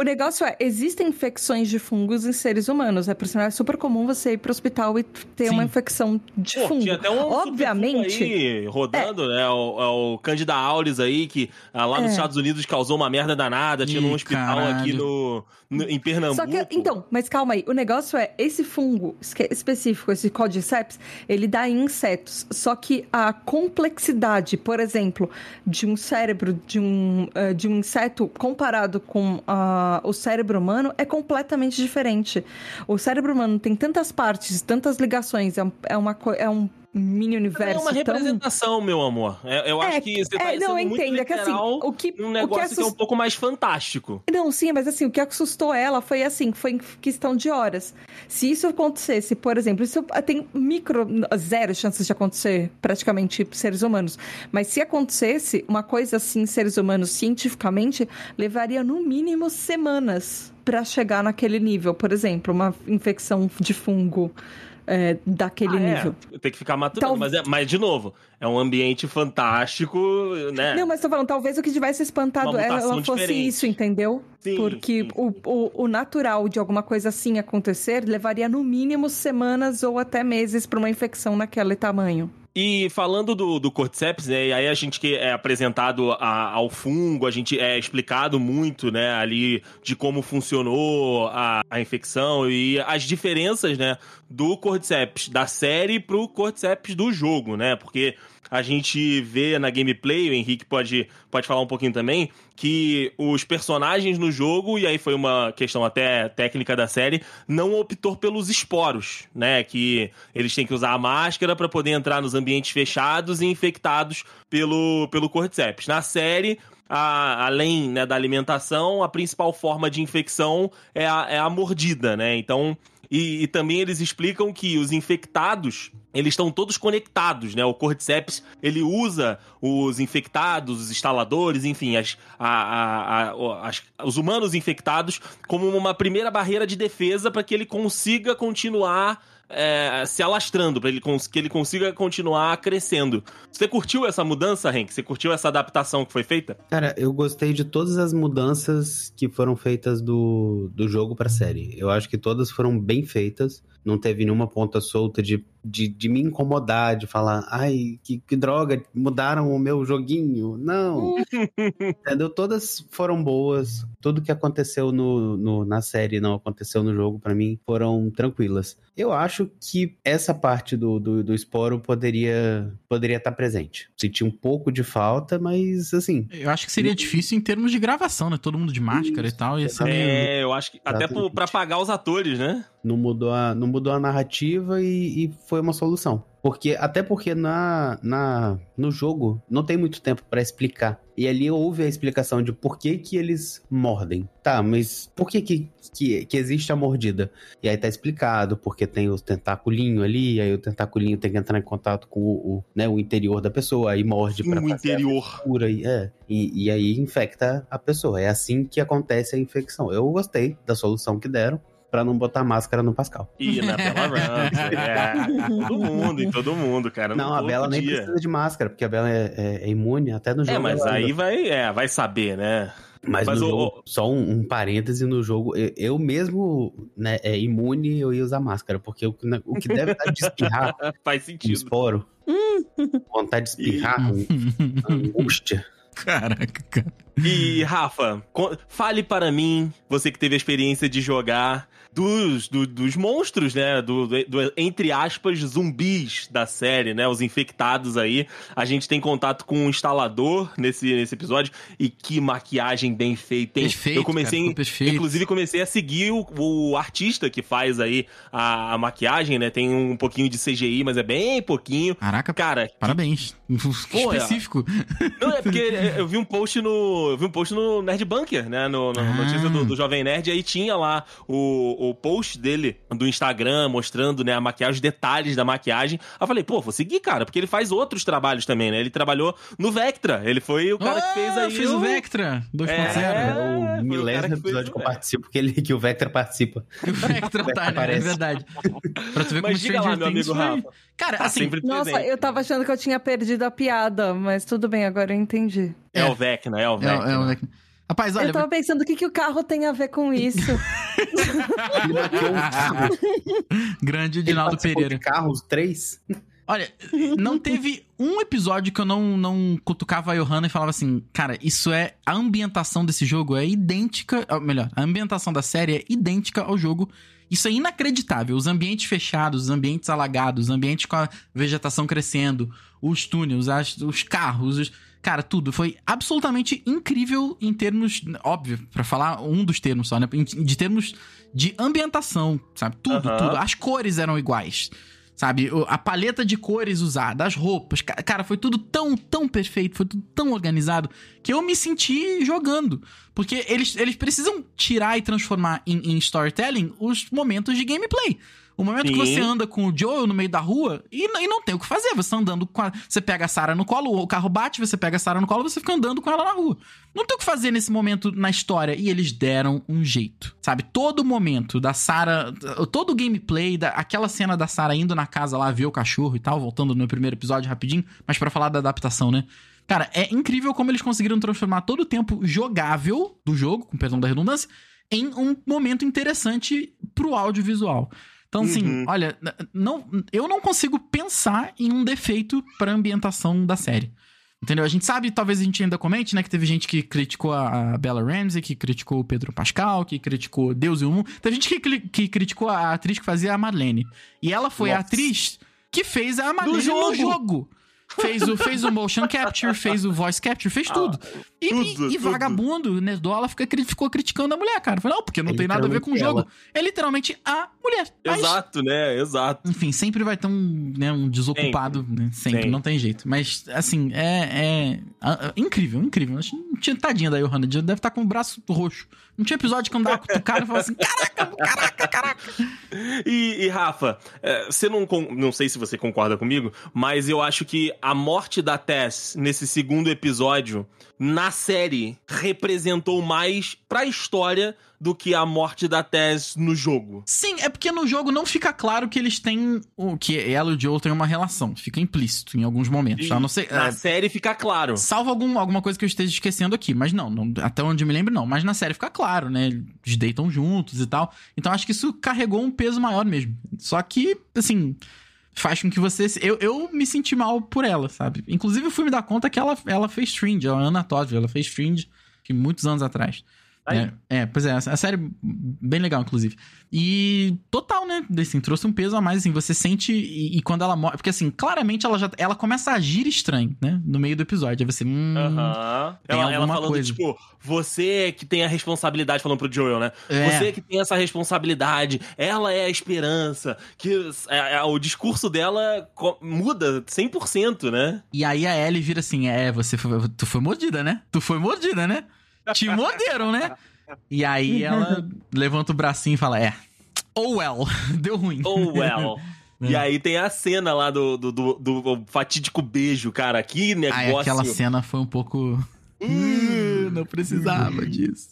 O negócio é, existem infecções de fungos em seres humanos. É por sinal, é super comum você ir pro hospital e ter Sim. uma infecção de Pô, fungo. tinha até um Obviamente. aí rodando, né? O, é o Candida auris aí, que ah, lá nos É. Estados Unidos causou uma merda danada. Tinha num Ih, hospital caralho. aqui no, no- em Pernambuco. Só que, então, mas calma aí. O negócio é, esse fungo específico, esse Cordyceps, ele dá em insetos. Só que a complexidade, por exemplo, de um cérebro de um, eh, de um inseto comparado com ah, o cérebro humano é completamente diferente. O cérebro humano tem tantas partes, tantas ligações, é, é uma, é um mini É universo uma tão... representação, meu amor. É- eu acho que você tá é, não, sendo muito entendo. É que assim, literal o que, num o que negócio que, é um pouco mais fantástico. Não, sim, mas assim, o que assustou ela foi assim, foi em questão de horas. Se isso acontecesse, por exemplo, isso tem micro, zero chances de acontecer praticamente seres humanos. Mas se acontecesse, uma coisa assim, seres humanos, cientificamente, levaria no mínimo semanas para chegar naquele nível. Por exemplo, uma infecção de fungo é, daquele Ah, é. nível. Tem que ficar maturando. Tal- Mas, é- mas, de novo, é um ambiente fantástico, né? Não, mas tô falando, talvez o que tivesse espantado ela, fosse diferente. isso, entendeu? Sim, Porque sim. O, o, o natural de alguma coisa assim acontecer levaria no mínimo semanas ou até meses para uma infecção naquele tamanho. E falando do, do Cordyceps, né, e aí a gente que é apresentado a- ao fungo, a gente é explicado muito, né, ali de como funcionou a, a infecção e as diferenças, né, do Cordyceps da série pro Cordyceps do jogo, né, porque a gente vê na gameplay, o Henrique pode, pode falar um pouquinho também, que os personagens no jogo, e aí foi uma questão até técnica da série, não optou pelos esporos, né? Que eles têm que usar a máscara para poder entrar nos ambientes fechados e infectados pelo, pelo Cordyceps. Na série, a- além né, da alimentação, a principal forma de infecção é a, é a mordida, né? Então, e, e também eles explicam que os infectados, eles estão todos conectados, né? O Cordyceps, ele usa os infectados, os instaladores, enfim, as, a- a- a- as- os humanos infectados como uma primeira barreira de defesa para que ele consiga continuar é, se alastrando, para ele que ele consiga continuar crescendo. Você curtiu essa mudança, Henk? Você curtiu essa adaptação que foi feita? Cara, eu gostei de todas as mudanças que foram feitas do, do jogo pra série. Eu acho que todas foram bem feitas. Não teve nenhuma ponta solta de, de, de me incomodar, de falar, ai, que, que droga, mudaram o meu joguinho. Não. Entendeu? Todas foram boas. Tudo que aconteceu no, no- na série não aconteceu no jogo, pra mim, foram tranquilas. Eu acho que essa parte do, do, do esporo poderia poderia estar presente. Senti um pouco de falta, mas assim, Eu acho que seria difícil em termos de gravação, né? Todo mundo de máscara e tal. Ia ser meio... É, eu acho que até pra pagar os atores, né? Não mudou a, não mudou a narrativa e, e foi uma solução. Porque até porque na, na no jogo não tem muito tempo pra explicar. E ali houve a explicação de por que que eles mordem. Tá, mas por que que, que, que existe a mordida? E aí tá explicado, porque tem o tentaculinho ali, aí o tentaculinho tem que entrar em contato com o, o, né, o interior da pessoa, aí morde pra a interior. cura e, é, e, e aí infecta a pessoa. É assim que acontece a infecção. Eu gostei da solução que deram pra não botar máscara no Pascal. E na Bella Ramsey, é. Todo mundo, em todo mundo, cara. Não, a Bela nem dia. precisa de máscara, porque a Bela é, é- é imune até no jogo. É, mas aí vai, é, vai saber, né? Mas, mas o- jogo, só um, um parêntese no jogo, eu, eu mesmo, né, é imune, eu ia usar máscara, porque o, que- o que deve dar de espirrar Faz um sentido. esporo, vontade de espirrar, angústia. Caraca, cara. E, Rafa, fale para mim, você que teve a experiência de jogar, dos, do- dos monstros, né? Do, do- entre aspas, zumbis da série, né? Os infectados aí. A gente tem contato com um instalador nesse, nesse episódio. E que maquiagem bem feita, hein? Perfeito, Eu comecei, cara, perfeito. inclusive, comecei a seguir o, o artista que faz aí a, a maquiagem, né? Tem um pouquinho de CGI, mas é bem pouquinho. Caraca, Cara, parabéns. Pô, é- Específico. Não, é porque eu vi um post no. Eu vi um post no Nerd Bunker, né? No, no Ah. notícia do, do Jovem Nerd, e aí tinha lá o, o post dele do Instagram mostrando, né, a maquiagem, os detalhes da maquiagem. Aí eu falei, pô, vou seguir, cara, porque ele faz outros trabalhos também, né? Ele trabalhou no Vectra. Ele foi o cara que fez Ah, aí. fez o Vectra 2.0. É. É, o milésimo que fez episódio que eu participo, que, ele, que o Vectra participa. O Vectra tá, né? É aparece. verdade. Pra tu ver como Mas diga lá, meu amigo foi... Rafa. Cara, Tá assim, Nossa, presente. eu tava achando que eu tinha perdido a piada, mas tudo bem, agora eu entendi. É, É. o Vecna, é o é, Vecna. é o Vectra. Rapaz, olha, eu tava pensando o que, que o carro tem a ver com isso. Grande Ele Dinaldo participou Pereira. de carros, três. Olha, não teve um episódio que eu não, não cutucava a Johanna e falava assim, cara, isso é. A ambientação desse jogo é idêntica. ou Melhor, a ambientação da série é idêntica ao jogo. Isso é inacreditável. Os ambientes fechados, os ambientes alagados, os ambientes com a vegetação crescendo, os túneis, as- os carros, os- Cara, tudo foi absolutamente incrível em termos. Óbvio, pra falar um dos termos só, né? De termos de ambientação, sabe? Tudo, tudo. As cores eram iguais. Sabe, a paleta de cores usada, as roupas, ca- cara, foi tudo tão, tão perfeito, foi tudo tão organizado, que eu me senti jogando. Porque eles, eles precisam tirar e transformar em, em storytelling os momentos de gameplay. O momento que Sim. você anda com o Joel no meio da rua e, e não tem o que fazer. Você tá andando com a, Você pega a Sarah no colo, o carro bate, você pega a Sarah no colo, você fica andando com ela na rua. Não tem o que fazer nesse momento na história. E eles deram um jeito. Sabe? Todo momento da Sarah. Todo o gameplay, da, aquela cena da Sarah indo na casa lá ver o cachorro e tal, voltando no primeiro episódio rapidinho, mas pra falar da adaptação, né? Cara, é incrível como eles conseguiram transformar todo o tempo jogável do jogo, com perdão da redundância, em um momento interessante pro audiovisual. Então, assim, Uhum. olha, não, eu não consigo pensar em um defeito pra ambientação da série. Entendeu? A gente sabe, talvez a gente ainda comente, né, que teve gente que criticou a a Bella Ramsey, que criticou o Pedro Pascal, que criticou Deus e o Mundo. Teve gente que, que criticou a atriz que fazia a Marlene. E ela foi a Nossa. atriz que fez a Marlene jogo. no jogo. Fez o, fez o motion capture, fez o voice capture, fez tudo. e, tudo, e- e tudo. vagabundo, Nerdola, fica, cri- ficou criticando a mulher, cara. Falei, não, porque não É tem nada a ver com o jogo. É literalmente a mulher. Mas, Exato, né? Exato. enfim, sempre vai ter um, né, um desocupado, sempre, né? sempre Sempre. não tem jeito. Mas, assim, é, é, ah, incrível, incrível. Acho não tinha tadinha da Johanna, deve estar com o braço roxo. Não tinha episódio que eu andava cutucado e falava assim, caraca, caraca, caraca. E, e, Rafa, é, você não, não sei se você concorda comigo, mas eu acho que a morte da Tess nesse segundo episódio, na série, representou mais pra história do que a morte da Tess no jogo. Sim, é porque no jogo não fica claro que eles têm. o que ela e o Joel têm uma relação. Fica implícito em alguns momentos. tá? Não sei. Na é, série fica claro. Salvo algum, alguma coisa que eu esteja esquecendo aqui. Mas não, não- até onde eu me lembro, não. Mas na série fica claro, né? Eles deitam juntos e tal. Então acho que isso carregou um peso maior mesmo. Só que, assim. Faz com que você. Eu, eu me senti mal por ela, sabe? Inclusive, eu fui me dar conta que ela, ela fez Fringe, a Ana Todd, ela fez Fringe muitos anos atrás. Aí. É, é, pois é, a série bem legal, inclusive. E total, né? Assim, trouxe um peso a mais, assim, você sente. E, e quando ela morre. Porque, assim, claramente ela já. Ela começa a agir estranho, né? No meio do episódio. Aí você. Hum, Aham. tem Ela, ela falando, coisa. tipo, você que tem a responsabilidade, falando pro Joel, né? É. Você que tem essa responsabilidade, ela é a esperança, que é- é- o discurso dela muda 100%, né? E aí a Ellie vira assim: É, você foi, tu foi mordida, né? Tu foi mordida, né? Te morderam, né? E aí ela levanta o bracinho e fala: É. Oh well, deu ruim. Oh, well. E aí tem a cena lá do, do, do- do fatídico beijo, cara. Que negócio. Aí aquela cena foi um pouco. Uh, não precisava disso.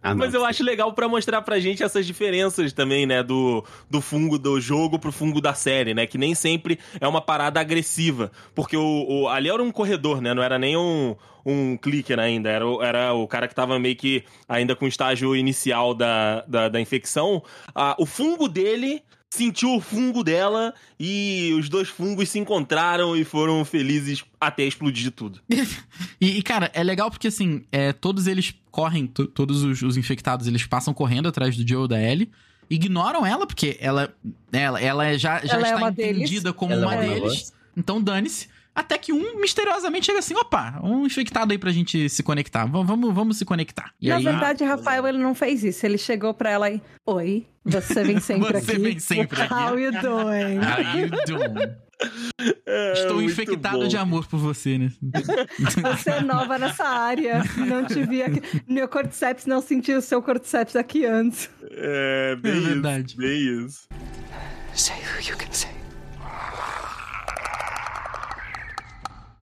Ah. Mas eu acho legal pra mostrar pra gente essas diferenças também, né? Do, do fungo do jogo pro fungo da série, né? Que nem sempre é uma parada agressiva. Porque o, o- ali era um corredor, né? Não era nem um, um clicker ainda. Era, o- era o cara que tava meio que ainda com o estágio inicial da, da, da infecção. Ah, o fungo dele sentiu o fungo dela e os dois fungos se encontraram e foram felizes até explodir tudo. E, e, cara, é legal porque, assim, é, todos eles correm, to- todos os, os infectados, eles passam correndo atrás do Joe e da Ellie. Ignoram ela, porque ela, ela, ela já, já Ela é está deles. entendida como Ela é uma uma deles. Então dane-se. Até que um misteriosamente chega assim: opa, um infectado aí pra gente se conectar. V- Vamos, vamos se conectar. E Na aí, verdade, Rafael, ele não fez isso. Ele chegou pra ela e... Oi, você vem sempre Você aqui. vem sempre aqui. How you doing? How you doing? É, Estou infectado bom. de amor por você, né? Você é nova nessa área. Não te vi aqui. Meu cordyceps não sentiu o seu cordyceps aqui antes. É, bem É isso, verdade. bem isso. Say who you can say.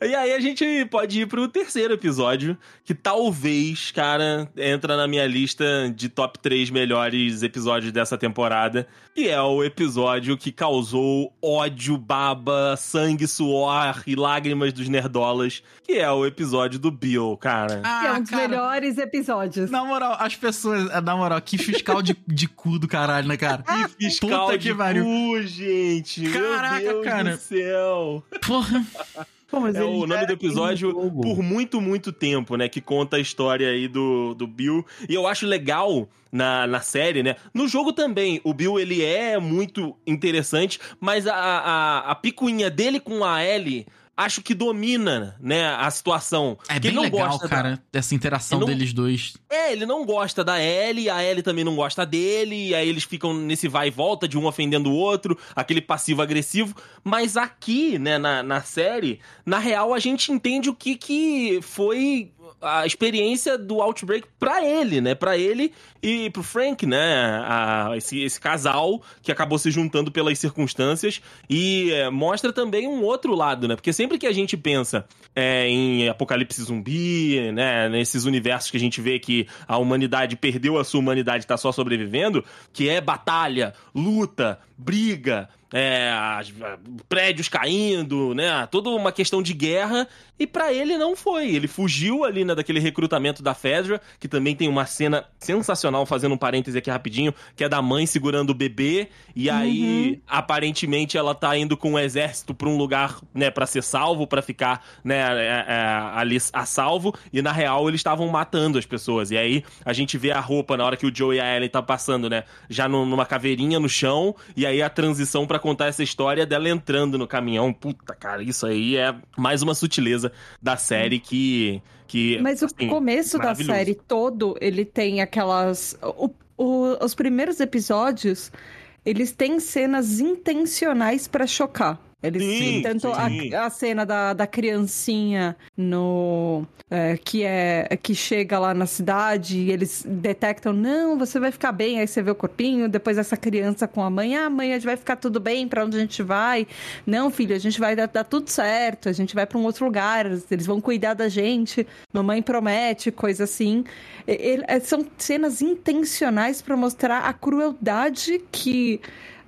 E aí a gente pode ir pro terceiro episódio, que talvez, cara, entra na minha lista de top 3 melhores episódios dessa temporada, que é o episódio que causou ódio, baba, sangue, suor e lágrimas dos nerdolas, que é o episódio do Bill, cara. Que é um dos cara, melhores episódios. Na moral, as pessoas. Na moral, que fiscal de, de cu do caralho, né, cara? Que fiscal puta de que cu, gente! Caraca, Meu Deus cara. do céu! Porra. Pô, É o nome do episódio por muito, muito tempo, né? Que conta a história aí do, do Bill. E eu acho legal na, na série, né? No jogo também, o Bill, ele é muito interessante, mas a, a, a picuinha dele com a Ellie, acho que domina, né? A situação. É bem legal, gosta da- cara, essa interação não- deles dois. É, ele não gosta da Ellie, a Ellie também não gosta dele, e aí eles ficam nesse vai e volta de um ofendendo o outro, aquele passivo-agressivo. Mas aqui, né, na, na série, na real a gente entende o que, que foi a experiência do Outbreak pra ele, né? Pra ele e pro Frank, né? A- esse, esse casal que acabou se juntando pelas circunstâncias e é, mostra também um outro lado, né? Porque sempre que a gente pensa é, em apocalipse zumbi, né? Nesses universos que a gente vê que a humanidade perdeu a sua humanidade tá só sobrevivendo, que é batalha, luta, briga, é, prédios caindo, né? Toda uma questão de guerra. E pra ele não foi. Ele fugiu ali né, daquele recrutamento da Fedra, que também tem uma cena sensacional, fazendo um parêntese aqui rapidinho, que é da mãe segurando o bebê. E aí, aparentemente, ela tá indo com o exército pra um lugar, né, pra ser salvo, pra ficar, né, é, é, ali a salvo. E na real, eles estavam matando as pessoas. E aí, a gente vê a roupa na hora que o Joe e a Ellen tá passando, né, já no- numa caveirinha no chão. E aí, a transição pra contar essa história dela entrando no caminhão. Puta, cara, isso aí é mais uma sutileza da série que. que Mas o assim, começo da série todo, ele tem aquelas. o- o- os primeiros episódios, eles têm cenas intencionais pra chocar. Eles Sim, tanto sim. a, a cena da, da criancinha no é, que é que chega lá na cidade e eles detectam não você vai ficar bem. Aí você vê o corpinho depois essa criança com a mãe ah mãe a gente vai ficar tudo bem pra onde a gente vai? Não filho a gente vai dar, dar tudo certo a gente vai pra um outro lugar eles vão cuidar da gente mamãe promete coisa assim. E- ele- é, são cenas intencionais pra mostrar a crueldade que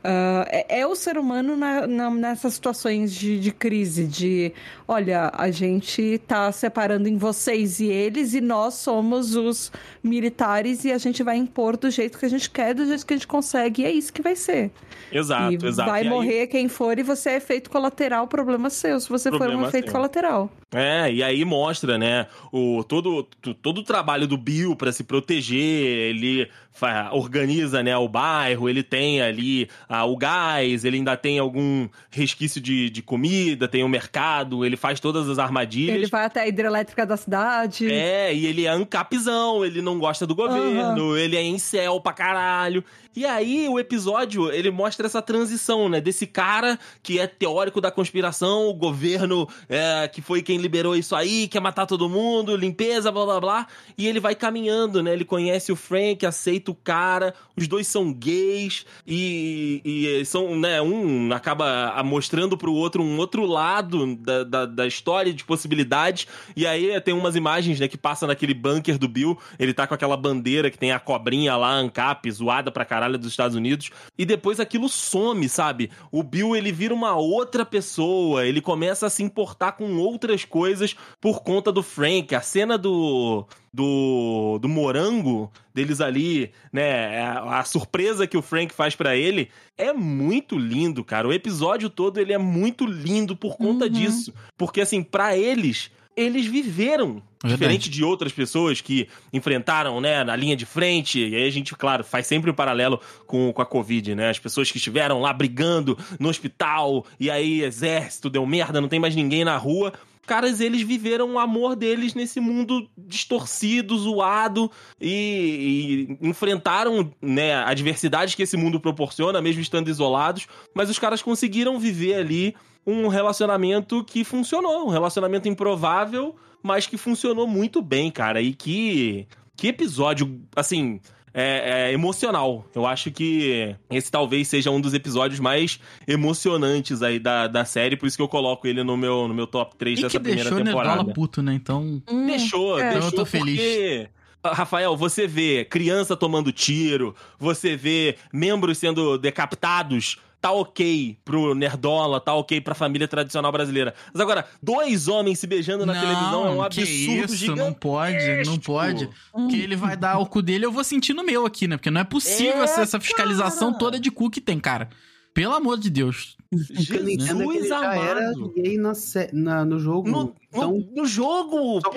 ah, é, é o ser humano na- na- nessas situações de, de crise, de olha, a gente tá separando em vocês e eles, e nós somos os militares e a gente vai impor do jeito que a gente quer, do jeito que a gente consegue, e é isso que vai ser. Exato, e exato. vai E aí- morrer quem for e você é efeito colateral, problema seu, se você for um Problema efeito seu. colateral. É, e aí mostra, né, o, todo, todo o trabalho do Bill pra se proteger, ele fa- organiza, né, o bairro, ele tem ali ah, o gás, ele ainda tem algum resquício de, de comida, tem o mercado, ele faz todas as armadilhas. Ele vai até a hidrelétrica da cidade. É, e ele é ancapzão, ele não gosta do governo, ele é incel pra caralho. E aí, o episódio, ele mostra essa transição, né? Desse cara que é teórico da conspiração, o governo é, que foi quem liberou isso aí, quer matar todo mundo, limpeza, blá blá blá. E ele vai caminhando, né? Ele conhece o Frank, aceita o cara, os dois são gays e, e são, né? Um acaba mostrando pro outro um outro lado da, da, da história de possibilidades. E aí tem umas imagens, né, que passa naquele bunker do Bill. Ele tá com aquela bandeira que tem a cobrinha lá, ANCAP, zoada pra caralho dos Estados Unidos. E depois aquilo some, sabe? O Bill, ele vira uma outra pessoa. Ele começa a se importar com outras coisas por conta do Frank. A cena do do, do morango deles ali, né? A, a surpresa que o Frank faz pra ele é muito lindo, cara. O episódio todo ele é muito lindo por conta Uhum. disso, porque assim, pra eles eles viveram Verdade. diferente de outras pessoas que enfrentaram, né, na linha de frente. E aí a gente, claro, faz sempre o paralelo com, com a Covid, né? As pessoas que estiveram lá brigando no hospital, e aí exército deu merda, não tem mais ninguém na rua. Caras, eles viveram o amor deles nesse mundo distorcido, zoado e, e enfrentaram né, a adversidade que esse mundo proporciona, mesmo estando isolados. Mas os caras conseguiram viver ali um relacionamento que funcionou, um relacionamento improvável, mas que funcionou muito bem, cara. E que, que episódio, assim, é, é emocional. Eu acho que esse talvez seja um dos episódios mais emocionantes aí da, da série, por isso que eu coloco ele no meu, no meu top 3 E dessa que primeira deixou temporada. Nerdola puto, né? Então. Hum, Deixou, é. deixou Então eu tô feliz. porque... Rafael, você vê criança tomando tiro, você vê membros sendo decapitados, tá ok pro Nerdola, tá ok pra família tradicional brasileira. Mas agora, dois homens se beijando na televisão é um absurdo que isso, não pode, não pode. Hum. Que ele vai dar o cu dele, eu vou sentir no meu aqui, né? Porque não é possível É, essa, essa fiscalização cara. toda de cu que tem, cara. Pelo amor de Deus. O que eu não entendo é que ele Jesus já era amado. gay na, na- no jogo. No, então, no, no jogo, só.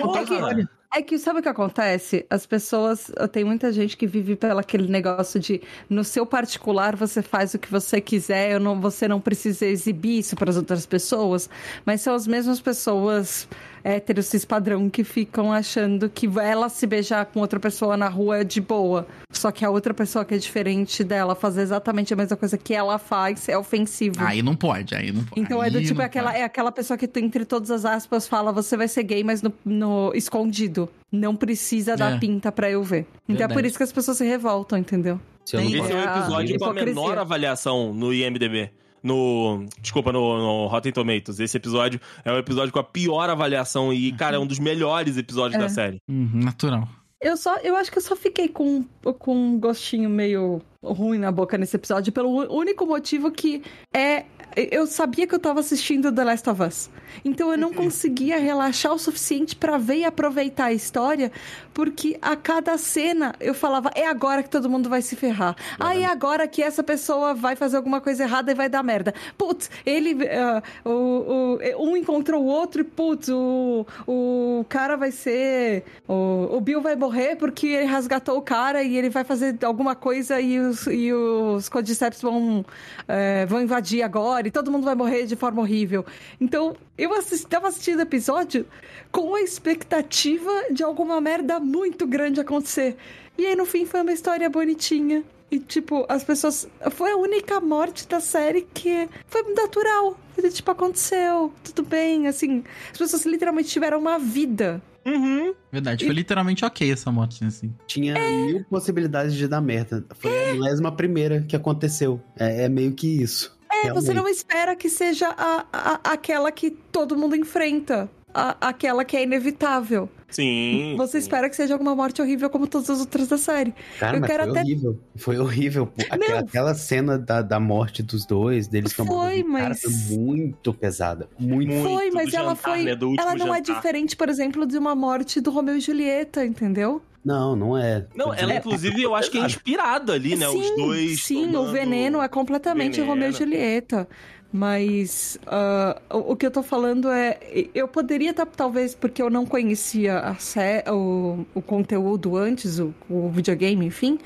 É que sabe o que acontece? As pessoas. Tem muita gente que vive pelo aquele negócio de no seu particular você faz o que você quiser, eu não, você não precisa exibir isso para as outras pessoas. Mas são as mesmas pessoas héteros cis padrão que ficam achando que ela se beijar com outra pessoa na rua é de boa. Só que a outra pessoa que é diferente dela fazer exatamente a mesma coisa que ela faz é ofensivo. Aí não pode, aí não pode. Então é do tipo, é aquela, pode. é aquela pessoa que, entre todas as aspas, fala você vai ser gay, mas no, no- escondido. Não precisa dar É. pinta pra eu ver. Então é Verdade. por isso que as pessoas se revoltam, entendeu? se Tem- Esse é É, episódio a com a menor avaliação no IMDB. No. Desculpa, no, no Rotten Tomatoes. Esse episódio é o episódio com a pior avaliação e, cara, é um dos melhores episódios É. da série. Uhum, natural. Eu só, eu acho que eu só fiquei com, com um gostinho meio ruim na boca nesse episódio, pelo único motivo que é. Eu sabia que eu tava assistindo The Last of Us. Então eu não conseguia relaxar o suficiente para ver e aproveitar a história, porque a cada cena eu falava, é agora que todo mundo vai se ferrar. Ah, é agora que essa pessoa vai fazer alguma coisa errada e vai dar merda. Putz, ele. Uh, o, o, um encontrou o outro e, putz, o, o cara vai ser. O, o Bill vai morrer porque ele resgatou o cara e ele vai fazer alguma coisa e os, e os Codiceps vão, é, vão invadir agora e todo mundo vai morrer de forma horrível. Então, eu estava assistindo o episódio com a expectativa de alguma merda muito grande acontecer. E aí, no fim, foi uma história bonitinha. E, tipo, as pessoas. Foi a única morte da série que foi natural. E, tipo, aconteceu, tudo bem. Assim, as pessoas literalmente tiveram uma vida. Uhum. Verdade, foi literalmente ok essa morte, assim. Tinha mil possibilidades de dar merda. Foi a milésima primeira que aconteceu. É, é meio que isso. É, Realmente. você não espera que seja a, a- aquela que todo mundo enfrenta. A- aquela que é inevitável. Sim. Você sim. espera que seja alguma morte horrível como todas as outras da série. Cara, Eu mas quero foi até- horrível. Foi horrível. Aquela, aquela cena da, da morte dos dois, deles Foi, tomando cara, mas- foi muito pesada. Muito. Muito, foi, mas ela jantar, foi. né, ela não é jantar. diferente, por exemplo, de uma morte do Romeu e Julieta, entendeu? Não, não é. Não, ela inclusive eu acho que é inspirada ali, né? Os sim, dois. Sim, o tomando- veneno é completamente veneno. Romeu e Julieta. Mas ah, o, o que eu tô falando é. Eu poderia estar, talvez, porque eu não conhecia a sé, o, o conteúdo antes, o, o videogame, enfim.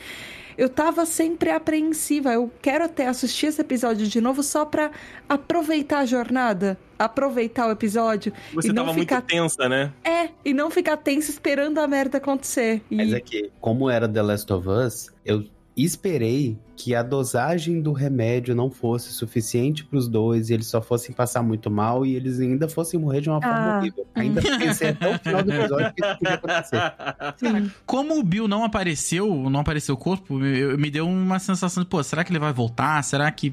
Eu tava sempre apreensiva. Eu quero até assistir esse episódio de novo só pra aproveitar a jornada, aproveitar o episódio. Você e não tava ficar muito tensa, né? É, e não ficar tenso esperando a merda acontecer. E Mas é que, como era The Last of Us, eu esperei que a dosagem do remédio não fosse suficiente pros dois e eles só fossem passar muito mal e eles ainda fossem morrer de uma forma Ah. horrível. Ainda pensei até o final do episódio que isso podia acontecer. sim. Como o Bill não apareceu, não apareceu o corpo, eu- eu- me deu uma sensação de, pô, será que ele vai voltar? Será que.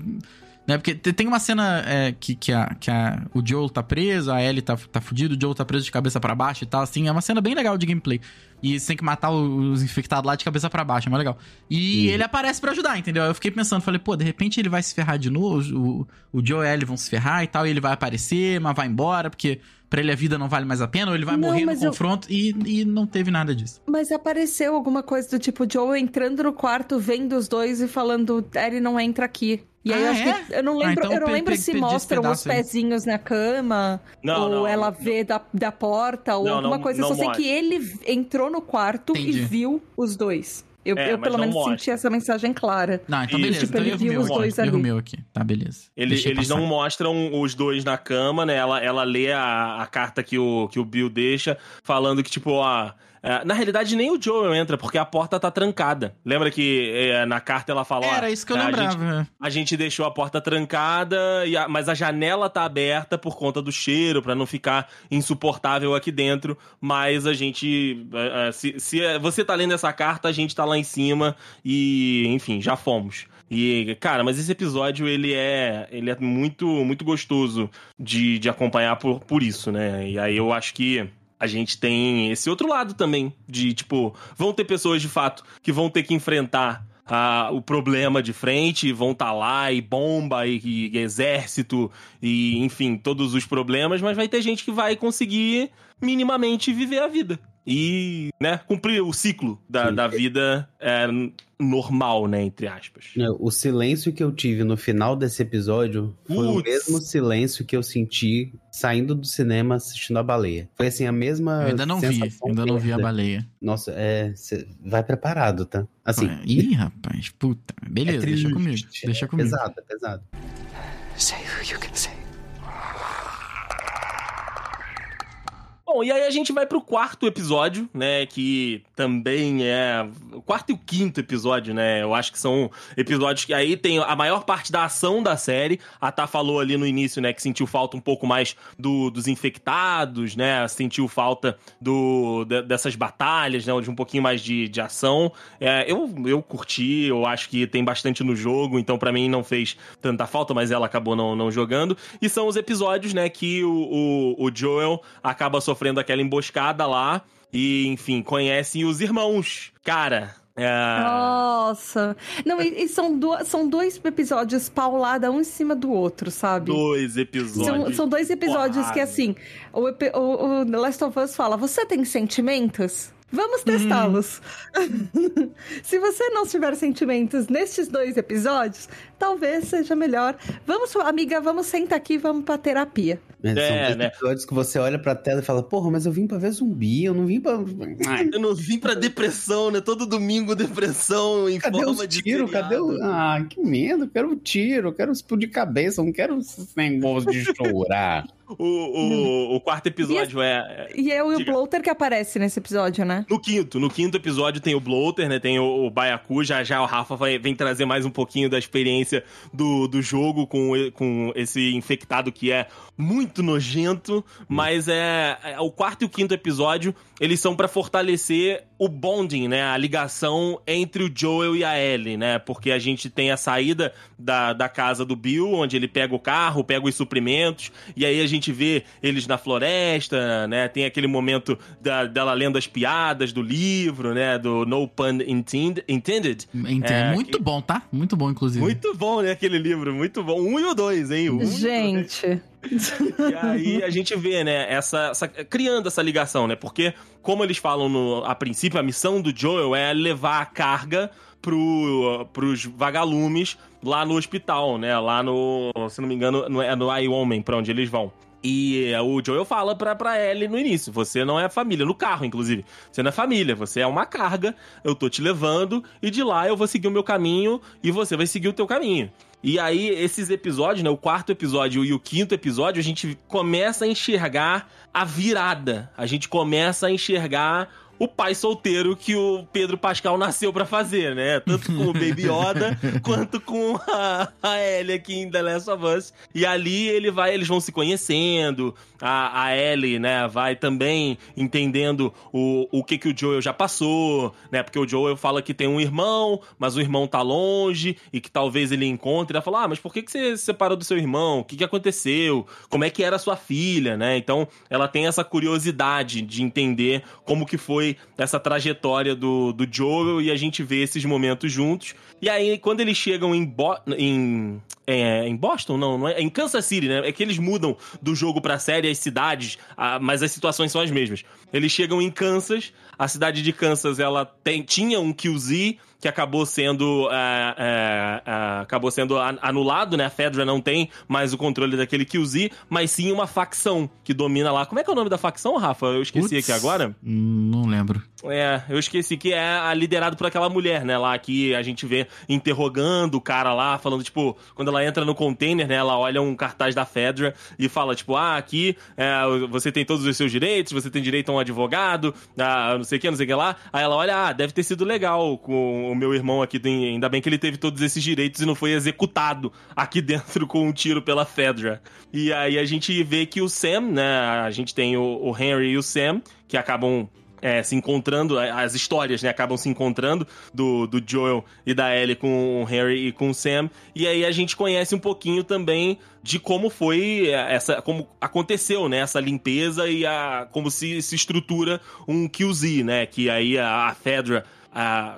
Né? Porque te- tem uma cena é, que, que, a, que a, o Joel tá preso, a Ellie tá, tá fudido, o Joel tá preso de cabeça pra baixo e tal, assim. É uma cena bem legal de gameplay. E você tem que matar os infectados lá de cabeça pra baixo, é mais legal. E ele aparece pra ajudar, entendeu? Eu fiquei pensando, falei, pô, de repente ele vai se ferrar de novo, o, o Joel e a Ellie vão se ferrar e tal, e ele vai aparecer, mas vai embora, porque pra ele a vida não vale mais a pena, ou ele vai Não, morrer no eu- confronto, e, e não teve nada disso. Mas apareceu alguma coisa do tipo Joe entrando no quarto, vendo os dois e falando, Ellie não entra aqui. E aí Ah, eu acho é? que. Eu não Ah, lembro, então eu não lembro se mostram os pedaço aí. pezinhos na cama, Não, ou não, ela não. vê da, da porta, ou Não, alguma não- coisa. Eu não só sei mostra. que ele entrou no quarto Entendi. e viu os dois. Eu, É, eu pelo menos mostra. senti essa mensagem clara. Não, então beleza. tipo, então ele viu meu os aqui. dois Erro ali. meu aqui. Tá, beleza. Eles, Deixei eles passar. não mostram os dois na cama, né? Ela, ela lê a, a carta que o, que o Bill deixa, falando que, tipo, ó. É, na realidade, nem o Joel entra, porque a porta tá trancada. Lembra que é, na carta ela fala. Era isso que eu a gente- lembrava. A gente deixou a porta trancada, a- mas a janela tá aberta por conta do cheiro, pra não ficar insuportável aqui dentro. Mas a gente. eh, eh, Se, se você tá lendo essa carta, a gente tá lá em cima e, enfim, já fomos. E, cara, mas esse episódio, ele é, ele é muito, muito gostoso de, de acompanhar por, por isso, né? E aí eu acho que a gente tem esse outro lado também, de, tipo, vão ter pessoas, de fato, que vão ter que enfrentar ah, o problema de frente, vão estar lá e bomba e, e exército e enfim, todos os problemas, mas vai ter gente que vai conseguir minimamente viver a vida. E, né, cumprir o ciclo da, da vida é, normal, né, entre aspas. O silêncio que eu tive no final desse episódio foi o mesmo silêncio que eu senti saindo do cinema assistindo a baleia. Foi assim, a mesma. Eu ainda não vi. Ainda não vi a baleia. Nossa, é. cê vai preparado, tá? Assim. Ih, rapaz, puta. Beleza, é deixa comigo. Deixa é comigo. Pesado, é pesado. Say who you can say. Bom, e aí a gente vai pro quarto episódio, né? Que também é. O quarto e o quinto episódio, né? Eu acho que são episódios que aí tem a maior parte da ação da série. A Tá falou ali no início, né? Que sentiu falta um pouco mais do, dos infectados, né? Sentiu falta do, de- dessas batalhas, né? De um pouquinho mais de, de ação. É, eu, eu curti, eu acho que tem bastante no jogo, então pra mim não fez tanta falta, mas ela acabou não, não jogando. E são os episódios, né? Que o, o, o Joel acaba sofrendo sofrendo aquela emboscada lá. E, enfim, conhecem os irmãos. Cara, é... Nossa. Não, e, e são, duas, são dois episódios paulada um em cima do outro, sabe? Dois episódios. São, são dois episódios que, assim, o, o, o Last of Us fala: Você tem sentimentos? Vamos testá-los. Se você não tiver sentimentos nestes dois episódios, talvez seja melhor. Vamos, amiga, vamos sentar aqui, vamos pra terapia. É, É, são dois né? episódios que você olha pra tela e fala, porra, mas eu vim pra ver zumbi, eu não vim pra. Ai, Eu não vim pra depressão, né? Todo domingo depressão em Cadê forma os de tiros? Cadê o. Ah, que medo, eu quero um tiro, eu quero explodir cabeça, eu não quero esse negócio de chorar. O, o, o quarto episódio é, E é o Diga. Bloater que aparece nesse episódio, né? No quinto, no quinto episódio tem o Bloater, né? Tem o, o Baiacu, já já o Rafa vai, vem trazer mais um pouquinho da experiência do, do jogo com, e- com esse infectado que é muito nojento, mas é, é- o quarto e o quinto episódio, eles são pra fortalecer o bonding, né? A ligação entre o Joel e a Ellie, né? Porque a gente tem a saída da, da casa do Bill, onde ele pega o carro, pega os suprimentos, e aí a gente vê eles na floresta, né? Tem aquele momento da, dela lendo as piadas do livro, né? Do No Pun Intend- Intended. É, muito bom, tá? Muito bom, inclusive. Muito bom, né? Aquele livro, muito bom. Um e o dois, hein? Um e o dois. Gente. E aí a gente vê, né, essa, essa- criando essa ligação, né? Porque, como eles falam no, a princípio, a missão do Joel é levar a carga pro, pros vagalumes lá no hospital, né? Lá no, se não me engano, no, é no Wyoming, pra onde eles vão. E o Joel fala pra, pra Ellie no início: você não é família, no carro, inclusive. Você não é família, você é uma carga, eu tô te levando, e de lá eu vou seguir o meu caminho e você vai seguir o teu caminho. E aí, esses episódios, né? O quarto episódio e o quinto episódio, a gente começa a enxergar a virada. A gente começa a enxergar o pai solteiro que o Pedro Pascal nasceu pra fazer, né? Tanto com o Baby Yoda quanto com a, a Ellie aqui em The Last of Us. E ali ele vai, eles vão se conhecendo. A, a Ellie, né, vai também entendendo o, o que que o Joel já passou, né? Porque o Joel fala que tem um irmão, mas o irmão tá longe e que talvez ele encontre. Ela fala: "Ah, mas por que que você se separou do seu irmão? O que que aconteceu? Como é que era sua filha, né?" Então, ela tem essa curiosidade de entender como que foi essa trajetória do, do Joel e a gente vê esses momentos juntos. E aí, quando eles chegam em, Bo em, é, em Boston, não, não é? Em Kansas City, né? É que eles mudam do jogo pra série as cidades, mas as situações são as mesmas. Eles chegam em Kansas, a cidade de Kansas, ela tem, tinha um QZ que acabou sendo é, é, é, acabou sendo an- anulado, né? A Fedra não tem mais o controle daquele QZ, mas sim uma facção que domina lá. Como é que é o nome da facção, Rafa? Eu esqueci Putz, aqui agora. Não lembro. É, eu esqueci que é a liderado por aquela mulher, né? Lá que a gente vê interrogando o cara lá, falando, tipo, quando ela entra no container, né? Ela olha um cartaz da Fedra e fala, tipo, ah, aqui é, você tem todos os seus direitos, você tem direito a um advogado, a não sei o que, não sei o que lá. Aí ela olha, ah, deve ter sido legal com o meu irmão aqui, ainda bem que ele teve todos esses direitos e não foi executado aqui dentro com um tiro pela Fedra. E aí a gente vê que o Sam, né? A gente tem o, o Henry e o Sam, que acabam é, se encontrando, as histórias, né, acabam se encontrando do, do Joel e da Ellie com o Harry e com o Sam. E aí a gente conhece um pouquinho também de como foi essa, como aconteceu, né, essa limpeza e a, como se, se estrutura um QZ, né, que aí a, a Fedra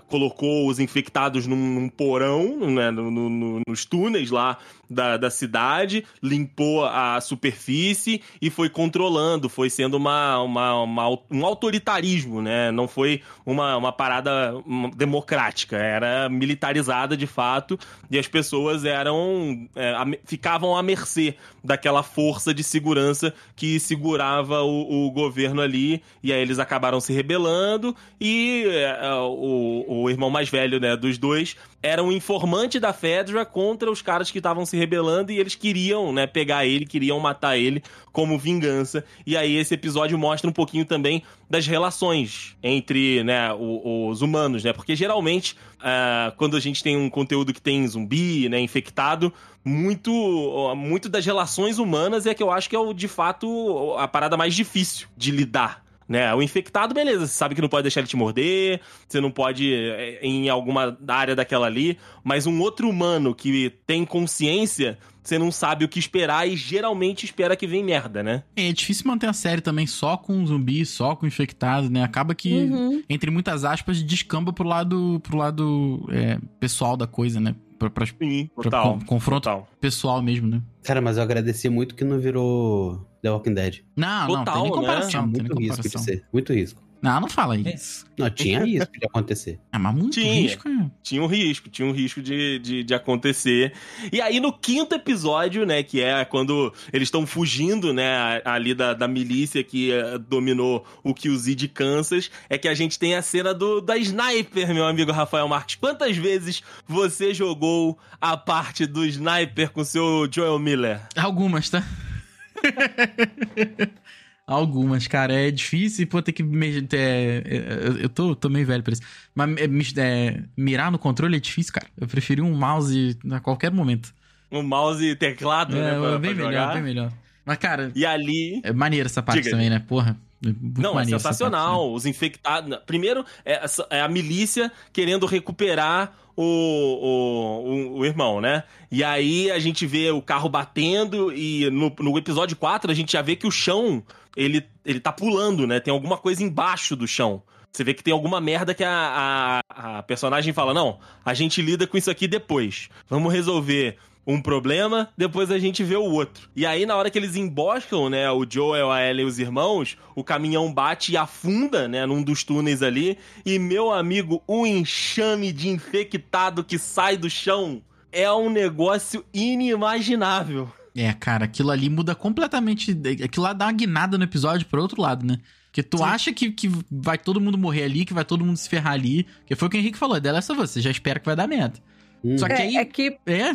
colocou os infectados num, num porão, né, no- no- nos túneis lá da, da cidade, limpou a superfície e foi controlando, foi sendo uma, uma, uma- um autoritarismo, né? Não foi uma, uma parada democrática, era militarizada de fato e as pessoas eram é, ficavam à mercê daquela força de segurança que segurava o, o governo ali e aí eles acabaram se rebelando e é, o, o irmão mais velho né, dos dois era um informante da Fedra contra os caras que estavam se rebelando e eles queriam, né, pegar ele, queriam matar ele como vingança. E aí esse episódio mostra um pouquinho também das relações entre, né, os humanos, né? Porque geralmente, ah, quando a gente tem um conteúdo que tem zumbi, né, infectado, muito, muito das relações humanas é que eu acho que é o, de fato a parada mais difícil de lidar né? O infectado, beleza, você sabe que não pode deixar ele te morder, você não pode é, em alguma área daquela ali, mas um outro humano que tem consciência, você não sabe o que esperar e geralmente espera que vem merda, né? É difícil manter a série também só com zumbi, só com infectado, né? Acaba que, Uhum. entre muitas aspas, descamba pro lado, pro lado é, pessoal da coisa, né? Pra, pra- Sim, pra total. con- confronto total. pessoal mesmo, né? Cara, mas eu agradeci muito que não virou The Walking Dead. Não, não, Total, tem nem né? comparação. Tinha não tem nem muito risco de ser. Muito risco. Não, não fala isso. Não, tinha risco de acontecer. Ah, mas muito Tinha. risco, é. tinha um risco, tinha um risco de, de, de acontecer. E aí, no quinto episódio, né, que é quando eles estão fugindo, né, ali da, da milícia que eh, dominou o QZ de Kansas, é que a gente tem a cena do, da Sniper, meu amigo Rafael Marques. Quantas vezes você jogou a parte do Sniper com seu Joel Miller? Algumas, tá? Algumas, cara. É difícil e, pô, ter que. é, é, eu- tô, tô meio velho pra isso. Mas é, é, mirar no controle é difícil, cara. Eu preferi um mouse a qualquer momento. Um mouse e teclado, né, É, pra, bem pra melhor, jogar. bem melhor. Mas, cara, E ali, é maneiro essa parte Diga. também, né? Porra. Muito Não, é sensacional. parte, né? Os infectados. Primeiro, é, é a milícia querendo recuperar o, o, o, o irmão, né? E aí a gente vê o carro batendo e no, no episódio 4 a gente já vê que o chão, ele, ele tá pulando, né? Tem alguma coisa embaixo do chão. Você vê que tem alguma merda que a, a, a personagem fala: não, a gente lida com isso aqui depois. Vamos resolver um problema, depois a gente vê o outro. E aí, na hora que eles emboscam, né, o Joel, a Ellie e os irmãos, o caminhão bate e afunda, né, num dos túneis ali. E, meu amigo, o enxame de infectado que sai do chão é um negócio inimaginável. É, cara, aquilo ali muda completamente. Aquilo lá dá uma guinada no episódio pro outro lado, né? Porque tu Sim. acha que, que vai todo mundo morrer ali, que vai todo mundo se ferrar ali. Que foi o que o Henrique falou, dela é só você, já espera que vai dar merda. Hum. Só que aí. É, é que É,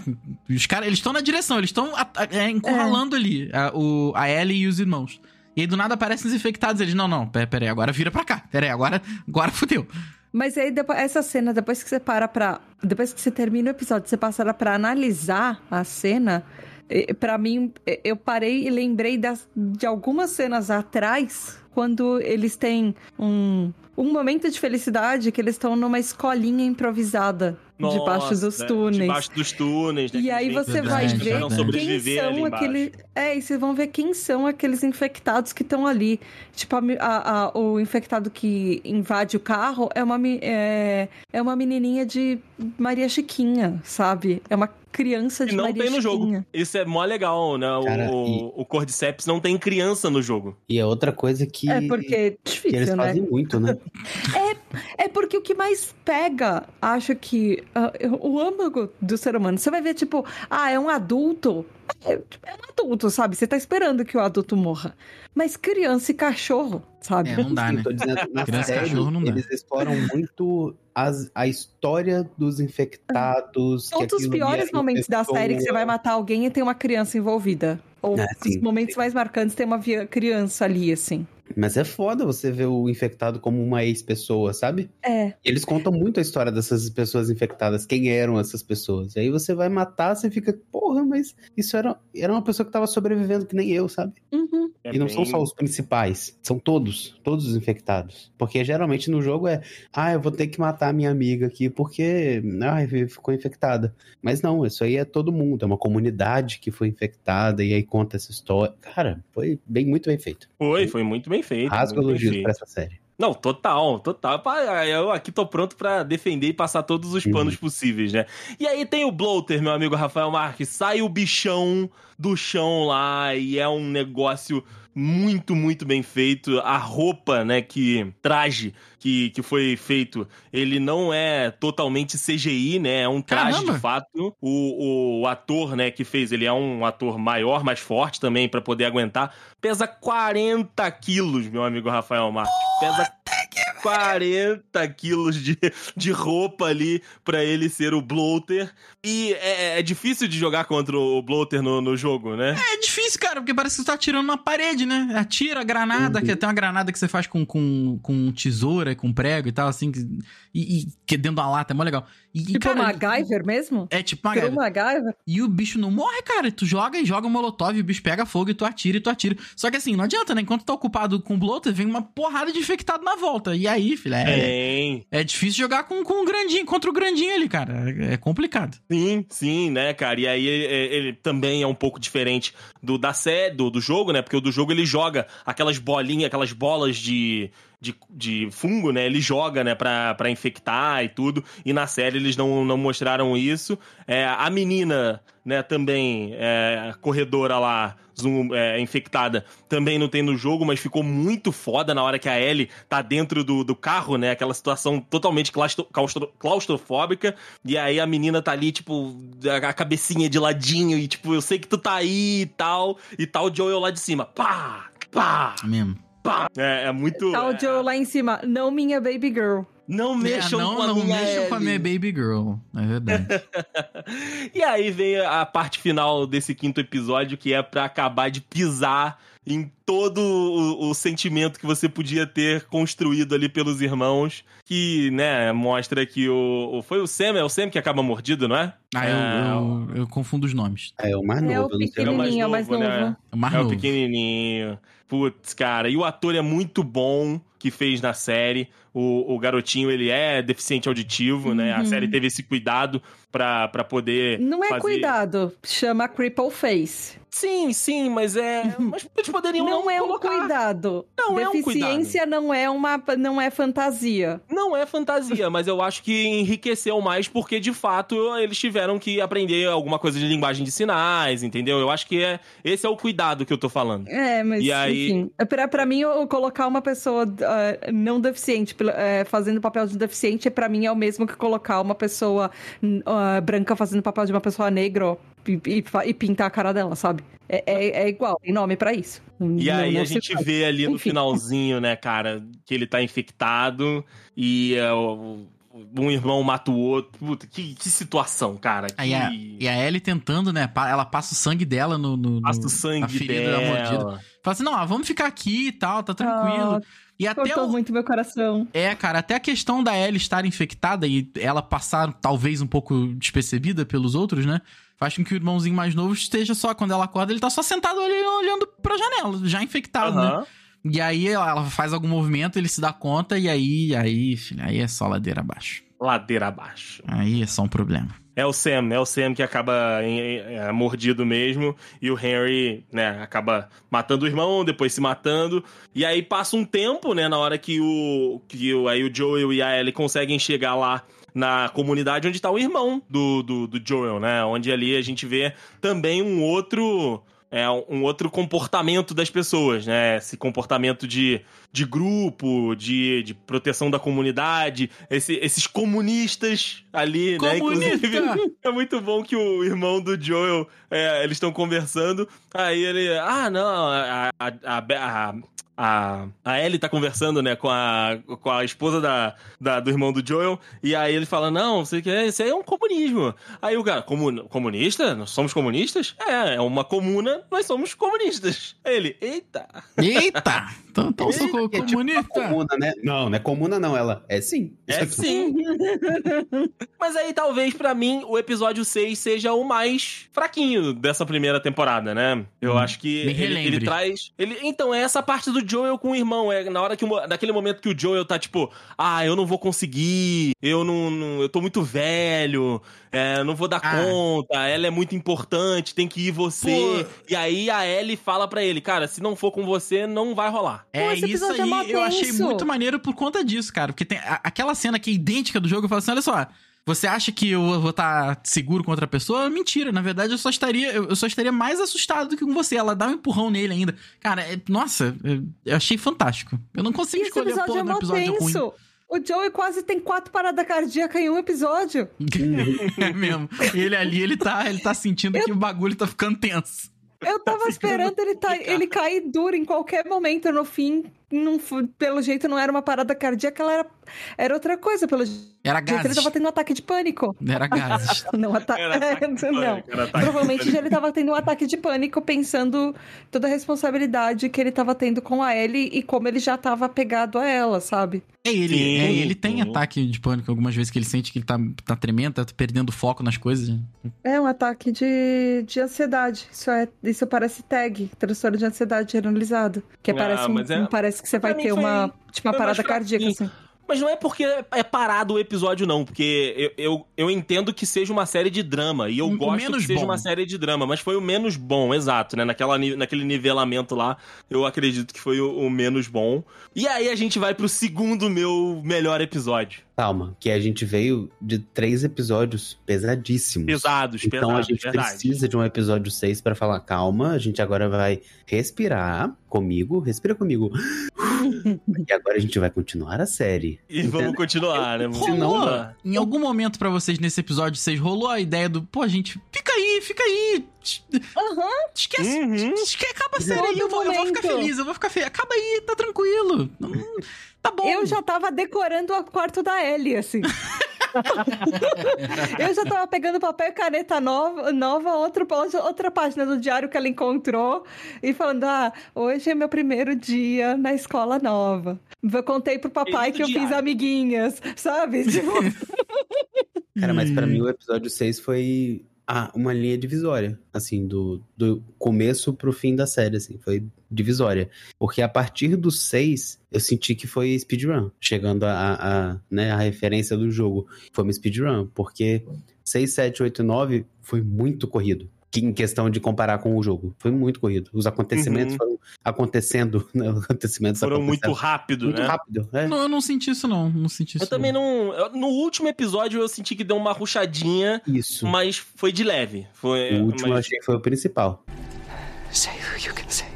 os caras, eles estão na direção, eles estão é, encurralando ali a, o, a Ellie e os irmãos. E aí do nada aparecem os infectados, eles, não, não, pera, pera aí, agora vira pra cá, pera aí, agora, agora fudeu. Mas aí, depois, essa cena, depois que você para pra. Depois que você termina o episódio, você passa pra analisar a cena. Pra mim, eu parei e lembrei das, de algumas cenas atrás, quando eles têm um, um momento de felicidade que eles estão numa escolinha improvisada debaixo Nossa, dos né, túneis. Debaixo dos túneis, né? E aí você vai ver quem são aqueles. É, e vocês vão ver quem são aqueles infectados que estão ali. Tipo, a a- a- o infectado que invade o carro é uma, é, é uma menininha de Maria Chiquinha, sabe? É uma criança de Que não Maria tem no jogo. Chiquinha. Isso é mó legal, né? O- Cara, o, e- o Cordyceps não tem criança no jogo. E é outra coisa que, É porque é que eles difícil, né? fazem muito, né? É porque o que mais pega, acho que ah, o âmago do ser humano. Você vai ver, tipo, ah, é um adulto. É, é um adulto, sabe? Você tá esperando que o adulto morra. Mas criança e cachorro, sabe? É, não dá, Sim, né? tô dizendo, na Criança e série, cachorro não dá. eles exploram muito as- a história dos infectados. que São dos aquilo ali piores uma momentos da série que você vai matar alguém e tem uma criança envolvida. Ou Ah, os sim, momentos mais marcantes tem uma criança ali, assim. Mas é foda você ver o infectado como uma ex-pessoa, sabe? É. E eles contam muito a história dessas pessoas infectadas, quem eram essas pessoas. E aí você vai matar, você fica, porra, mas isso era, era uma pessoa que tava sobrevivendo que nem eu, sabe? Uhum. É e não bem- são só os principais, são todos, todos os infectados. Porque geralmente no jogo é, ah, eu vou ter que matar a minha amiga aqui porque, ai, ficou infectada. Mas não, isso aí é todo mundo, é uma comunidade que foi infectada e aí conta essa história. Cara, foi bem, muito bem feito. Foi, foi muito bem feito. Rasgo muito bem elogios feito. pra essa série. Não, total, total. Eu aqui tô pronto pra defender e passar todos os Uhum. panos possíveis, né? E aí tem o bloater, meu amigo Rafael Marques. Sai o bichão do chão lá e é um negócio muito, muito bem feito. A roupa, né, que traje que, que foi feito, ele não é totalmente CGI, né? É um traje Caramba! de fato. O, o ator, né, que fez, ele é um ator maior, mais forte também pra poder aguentar. Pesa 40 quilos, meu amigo Rafael Marques. Pesa 40 quilos de, de roupa ali pra ele ser o bloater. E é, é difícil de jogar contra o bloater no, no jogo, né? É difícil, cara, porque parece que você tá atirando na parede, né? Atira a granada, Uhum. que tem uma granada que você faz com, com, com tesoura, com prego e tal, assim, que- e, e que é dentro da lata, é mó legal. E, Tipo cara, MacGyver mesmo? É tipo uma Virou MacGyver? E o bicho não morre, cara. Tu joga e joga um molotov, e o bicho pega fogo e tu atira e tu atira. Só que assim, não adianta, né? Enquanto tu tá ocupado com o bloater, vem uma porrada de infectado na volta. E aí, filho, é, é difícil jogar com, com o grandinho, contra o grandinho ali, cara. É, complicado. Sim, sim, né, cara? E aí é- ele também é um pouco diferente do da série, do, do jogo, né? Porque o do jogo ele joga aquelas bolinhas, aquelas bolas de, de, de fungo, né? Ele joga, né, pra, pra infectar e tudo. E na série eles não, não mostraram isso. É, a menina, né, também, é, corredora lá, é, infectada, também não tem no jogo, mas ficou muito foda na hora que a Ellie tá dentro do, do carro, né? Aquela situação totalmente claustro, claustro- claustrofóbica. E aí a menina tá ali, tipo, a a cabecinha de ladinho, e tipo, eu sei que tu tá aí e tal. E tá o Joel lá de cima. Pá! Pá! É mesmo. Pá! É, é muito. Tá o é, Joe lá em cima. Não minha baby girl. Não mexam É, não com a não minha mexam com a minha baby girl. É verdade. e aí vem a parte final desse quinto episódio, que é pra acabar de pisar em todo o, o sentimento que você podia ter construído ali pelos irmãos, que, né, mostra que o, o- foi o Sam, é o Sam que acaba mordido, não é? Ah, É, eu, eu, eu confundo os nomes. É o mais É novo, o eu não sei. É o mais pequenininho, é o mais novo, né? novo. O mais É o novo. pequenininho. Putz, cara. E o ator é muito bom que fez na série. O, o garotinho, ele é deficiente auditivo, né? A Uhum. série teve esse cuidado pra, pra poder Não é fazer... cuidado, chama cripple face. Sim, sim, mas é... Mas eles poderiam Não é um colocar. cuidado. Não é um Deficiência não é uma não é fantasia. Não é fantasia, mas eu acho que enriqueceu mais porque, de fato, eles tiveram que aprender alguma coisa de linguagem de sinais, entendeu? Eu acho que é esse é o cuidado que eu tô falando. É, mas E aí- enfim, pra, pra mim eu colocar uma pessoa ah, não deficiente eh, fazendo papel de deficiente, pra mim é o mesmo que colocar uma pessoa ah, branca fazendo papel de uma pessoa negra e, e pintar a cara dela, sabe? É, é, é igual, tem nome pra isso. E Não- aí não a gente faz. vê ali no Enfim. finalzinho, né, cara, que ele tá infectado e é, o- um irmão mata o outro. Puta, que, que situação, cara. Que... Aí a, e a Ellie tentando, né? Ela passa o sangue dela no. no, Passa o sangue na ferida da mordida. dela. Fala assim: não, ah, vamos ficar aqui e tal, tá tranquilo. Ah, e até Cortou o, muito meu coração. É, cara, até a questão da Ellie estar infectada e ela passar talvez um pouco despercebida pelos outros, né? Faz com que o irmãozinho mais novo esteja só, quando ela acorda, ele tá só sentado ali olhando pra janela, já infectado, né? Aham. E aí ela faz algum movimento, ele se dá conta, e aí, aí, filho, aí é só ladeira abaixo. Ladeira abaixo. Aí é só um problema. É o Sam, é o Sam que acaba em- é, mordido mesmo. E o Henry, né, acaba matando o irmão, depois se matando. E aí passa um tempo, né, na hora que o. que o, aí o Joel e a Ellie conseguem chegar lá na comunidade onde tá o irmão do, do, do Joel, né? Onde ali a gente vê também um outro. É, um outro comportamento das pessoas, né? Esse comportamento de, de grupo, de, de proteção da comunidade, esse- esses comunistas ali, né? Comunista! Inclusive, é muito bom que o irmão do Joel, é, eles estão conversando, aí ele, ah, não, a, a, a, a, a, a Ellie tá conversando, né, com a, com a esposa da, da- do irmão do Joel, e aí ele fala, não, você quer, isso aí é um comunismo. Aí o cara, "Comun- comunista? Nós somos comunistas? É, é uma comuna, nós somos comunistas. Aí ele, eita. Eita! Então, então sou co- É tipo comunista. comuna, né? Não, não é comuna não, ela é sim. É sim. Mas aí talvez pra mim o episódio 6 seja o mais fraquinho dessa primeira temporada, né? Eu Hum, acho que ele, ele traz, ele então é essa parte do Joel com o irmão, é na hora que naquele momento que o Joel tá tipo, ah, eu não vou conseguir, eu não, não- eu tô muito velho, é, não vou dar Ah. conta, ela é muito importante, tem que ir você. Pô. E aí a Ellie fala pra ele, cara, se não for com você, não vai rolar. É Pô, isso é aí, eu achei tenso. muito maneiro por conta disso, cara. Porque tem a- aquela cena que é idêntica do jogo, eu falo assim: olha só, você acha que eu vou estar seguro contra a pessoa? Mentira, na verdade eu só estaria, eu só estaria mais assustado do que com você. Ela dá um empurrão nele ainda. Cara, é- nossa, eu- eu achei fantástico. Eu não consigo Esse escolher a episódio porra é do episódio ruim. O Joey quase tem quatro paradas cardíacas em um episódio. é mesmo. Ele ali, ele tá, ele tá sentindo que o bagulho tá ficando tenso. Eu tava esperando ele, tá, ele cair duro em qualquer momento no fim. Não, fu- pelo jeito não era uma parada cardíaca, ela era, era outra coisa. Pelo jeito Era ele gases. tava tendo um ataque de pânico. Era gases. Não, ata... Era ataque de não. pânico, era ataque Provavelmente já ele tava tendo um ataque de pânico, pensando toda a responsabilidade que ele tava tendo com a Ellie e como ele já tava apegado a ela, sabe? É ele, Sim, é, ele tem sim. ataque de pânico algumas vezes que ele sente que ele tá, tá tremendo, tá perdendo foco nas coisas. É um ataque de, de ansiedade. Isso, é, isso parece tag, transtorno de ansiedade generalizado. Que Ah, parece, um, mas é- um- parece que você vai ter uma, tipo, uma parada cardíaca, assim. Mas não é porque é parado o episódio, não. Porque eu, eu, eu entendo que seja uma série de drama. E eu O- gosto que seja bom. uma série de drama. Mas foi o menos bom, exato, né? Naquela, naquele nivelamento lá, eu acredito que foi o, o menos bom. E aí a gente vai pro segundo meu melhor episódio. Calma, que a gente veio de três episódios pesadíssimos. Pesados, Então pesados, a gente verdade. precisa de um episódio 6 pra falar, calma, a gente agora vai respirar comigo, respira comigo. e agora a gente vai continuar a série. E vamos continuar, né? Vamos Rolou, continuar. em algum momento pra vocês nesse episódio 6, rolou a ideia do, pô, gente, fica aí, fica aí. es- Esquece, Uhum. esque- acaba a série aí, eu vou, eu vou ficar feliz, eu vou ficar feliz. Acaba aí, tá tranquilo. Tá bom. Eu já tava decorando o quarto da Ellie, assim. eu já tava pegando papel e caneta nova, nova outro, outra página do diário que ela encontrou e falando: Ah, hoje é meu primeiro dia na escola nova. Eu contei pro papai que eu fiz diário. amiguinhas, sabe? Tipo, Cara, mas Hum. pra mim o episódio 6 foi ah, uma linha divisória, assim, do, do começo pro fim da série, assim, foi divisória. Porque a partir do 6, eu senti que foi speedrun, chegando a, a, a, né, a referência do jogo. Foi uma speedrun, porque 6, 7, 8 e 9 foi muito corrido. Que em questão de comparar com o jogo. Foi muito corrido. Os acontecimentos Uhum. foram acontecendo, né? Os acontecimentos Foram muito rápido, muito né? rápido. É. Não, eu não senti isso, não. Não senti isso. Eu também não. eu- no último episódio eu senti que deu uma ruchadinha, Isso. mas foi de leve. Foi, o último eu mas- achei que foi o principal. Say who you can say.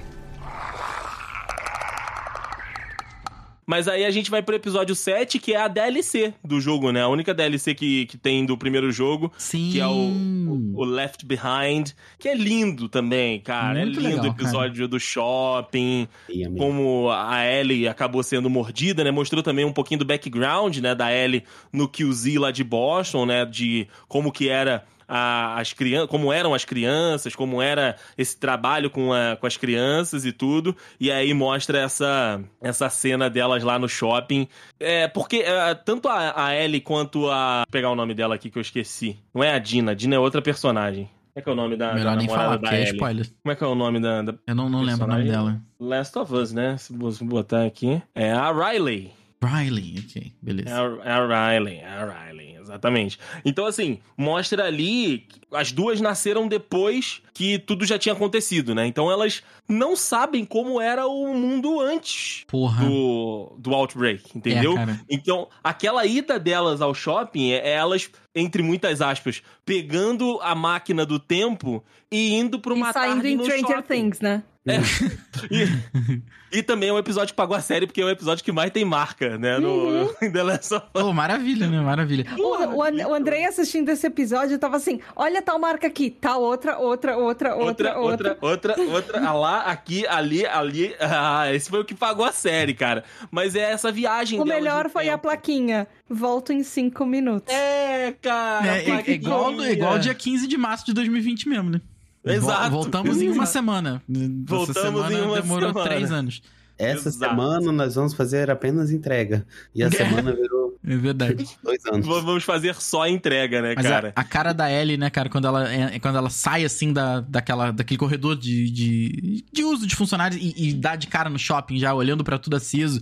Mas aí a gente vai pro episódio 7, que é a DLC do jogo, né? A única DLC que, que tem do primeiro jogo, Sim. que é o, o Left Behind, que é lindo também, cara. Muito é lindo legal, o episódio do shopping, E como a Ellie acabou sendo mordida, né? Mostrou também um pouquinho do background, né, da Ellie no QZ lá de Boston, né, de como que era a- as crianças, como eram as crianças, como era esse trabalho com, a- com as crianças e tudo. E aí mostra essa essa cena delas lá no shopping. É, porque é, tanto a, a Ellie quanto a vou pegar o nome dela aqui que eu esqueci. Não é a Dina, a Dina é outra personagem. Como é que é o nome da, da Melhor nem namorada falar, da porque é spoiler. Como é que é o nome da, da Eu não, não lembro o nome dela. Last of Us, né? Se você botar aqui. É a Riley. Riley, ok, É beleza. a, é a Riley, é a Riley, exatamente. Então, assim, mostra ali. que As duas nasceram depois que tudo já tinha acontecido, né? Então elas não sabem como era o mundo antes Porra. do, do Outbreak, entendeu? É. Então, aquela ida delas ao shopping é elas, entre muitas aspas, pegando a máquina do tempo e indo pra uma e saindo tarde em no Stranger shopping. Things, né? É. Hum. E, e, também é um episódio que pagou a série, porque é um episódio que mais tem marca, né? No, uhum. The Last of Us. Oh, maravilha, né? Maravilha. O, o, o Andrei assistindo esse episódio tava assim: olha tal marca aqui, tal outra, outra, outra, outra, outra. Outra, outra, outra. Ah, lá, aqui, ali, ali. Ah, esse foi o que pagou a série, cara. Mas é essa viagem. O melhor foi tempo. a plaquinha. Volto em cinco minutos. É, cara. É, é, é igual, é igual dia 15 de março de 2020 mesmo, né? Exato. Vol- Voltamos em uma semana. Essa Voltamos semana em uma demorou semana. três anos. Essa Exato. semana nós vamos fazer apenas entrega. E a semana virou É verdade. dois anos. Vamos fazer só a entrega, né, Mas a- cara? A, cara da Ellie, né, cara, quando ela, é, quando ela sai assim da, daquela, daquele corredor de, de, de uso de funcionários e, e dá de cara no shopping já, olhando pra tudo aceso.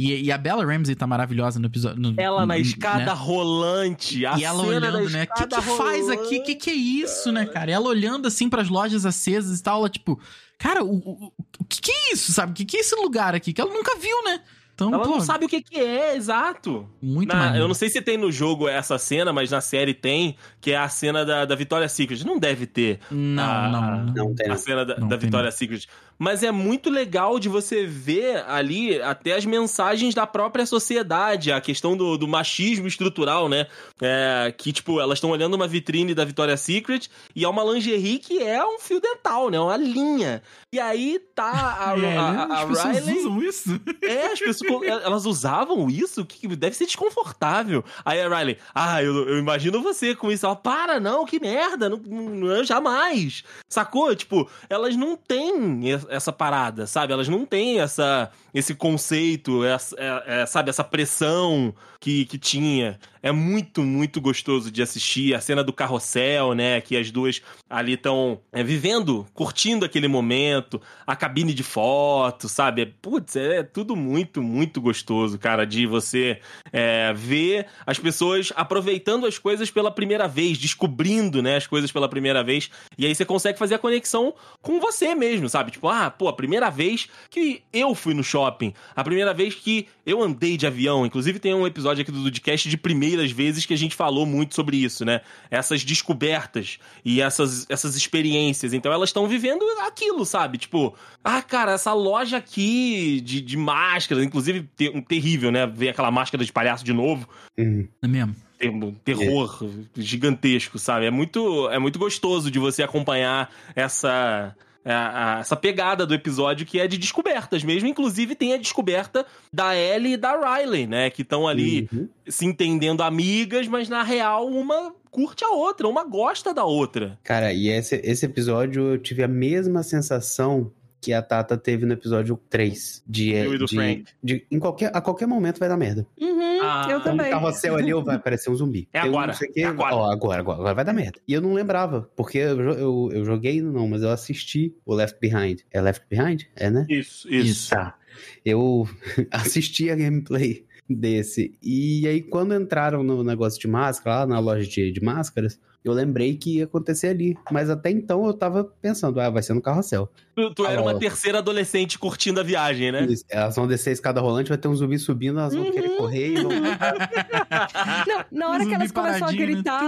E, e a Bella Ramsey tá maravilhosa no episódio. no- Ela na no- escada né? rolante. A E ela cena da olhando, né? O que, que faz aqui? O que, que é isso, né, cara? E ela olhando assim pras lojas acesas e tal, ela tipo, cara, o, o, o que, que é isso, sabe? O que, que é esse lugar aqui? Que ela nunca viu, né? Então, ela pô, não sabe o que, que é, exato. muito Na- maneiro. eu não sei se tem no jogo essa cena, mas na série tem, que é a cena da, da Victoria's Secret. Não deve ter Não, Ah, não, não. Não tem. a cena da, da tem, Victoria's Secret. Mas é muito legal de você ver ali até as mensagens da própria sociedade, a questão do, do machismo estrutural, né? É, que, tipo, elas estão olhando uma vitrine da Victoria's Secret e é uma lingerie que é um fio dental, né? Uma linha. E aí tá a, É, a, né? a, a As pessoas Riley... usam isso? É, as pessoas, elas usavam isso? Que deve ser desconfortável. Aí a Riley, ah, eu, eu imagino você com isso. Ela, para, não, que merda, não, não, jamais. Sacou? Tipo, elas não têm essa parada, sabe? Elas não têm essa, esse conceito, essa, é- é, sabe, essa pressão que, que tinha. É muito, muito gostoso de assistir. A cena do carrossel, né? Que as duas ali estão vivendo, curtindo aquele momento. A cabine de foto, sabe? Putz, é tudo muito, muito gostoso, cara, de você é, ver as pessoas aproveitando as coisas pela primeira vez, descobrindo, né, as coisas pela primeira vez. E aí você consegue fazer a conexão com você mesmo, sabe? Tipo, ah, pô, a primeira vez que eu fui no shopping, a primeira vez que eu andei de avião. Inclusive tem um episódio aqui do Dudcast de primeiras vezes que a gente falou muito sobre isso, né? Essas descobertas e essas, essas experiências. Então elas estão vivendo aquilo, sabe? Tipo, ah, cara, essa loja aqui de, de máscaras, inclusive ter- um terrível, né? Ver aquela máscara de palhaço de novo Uhum. É mesmo. tem um terror gigantesco, sabe? É muito, é muito gostoso de você acompanhar essa a- a- essa pegada do episódio que é de descobertas mesmo. Inclusive tem a descoberta da Ellie e da Riley, né? Que estão ali Uhum. se entendendo amigas, mas na real uma curte a outra, uma gosta da outra. Cara, e esse, esse episódio eu tive a mesma sensação que a Tata teve no episódio 3. De, e de, Frank. de- em qualquer, a qualquer momento vai dar merda. Uhum, Ah. eu também. carrossel ali eu vai aparecer um zumbi. É Eu agora, não sei o quê, é agora. Ó, agora, agora, agora vai dar merda. E eu não lembrava, porque eu, eu, eu joguei, não, mas eu assisti o Left Behind. É Left Behind? É, né? Isso, Isso. Tá. Eu assisti a gameplay desse. E aí, quando entraram no negócio de máscara, lá na loja de, de máscaras, eu lembrei que ia acontecer ali. Mas até então eu tava pensando, ah, vai ser no carrossel. Tu, tu era Ah, uma ó. terceira adolescente curtindo a viagem, né? Isso, Elas vão descer a escada rolante, vai ter um zumbi subindo, elas vão querer correr e vão. Não, na hora que elas começam a né? gritar.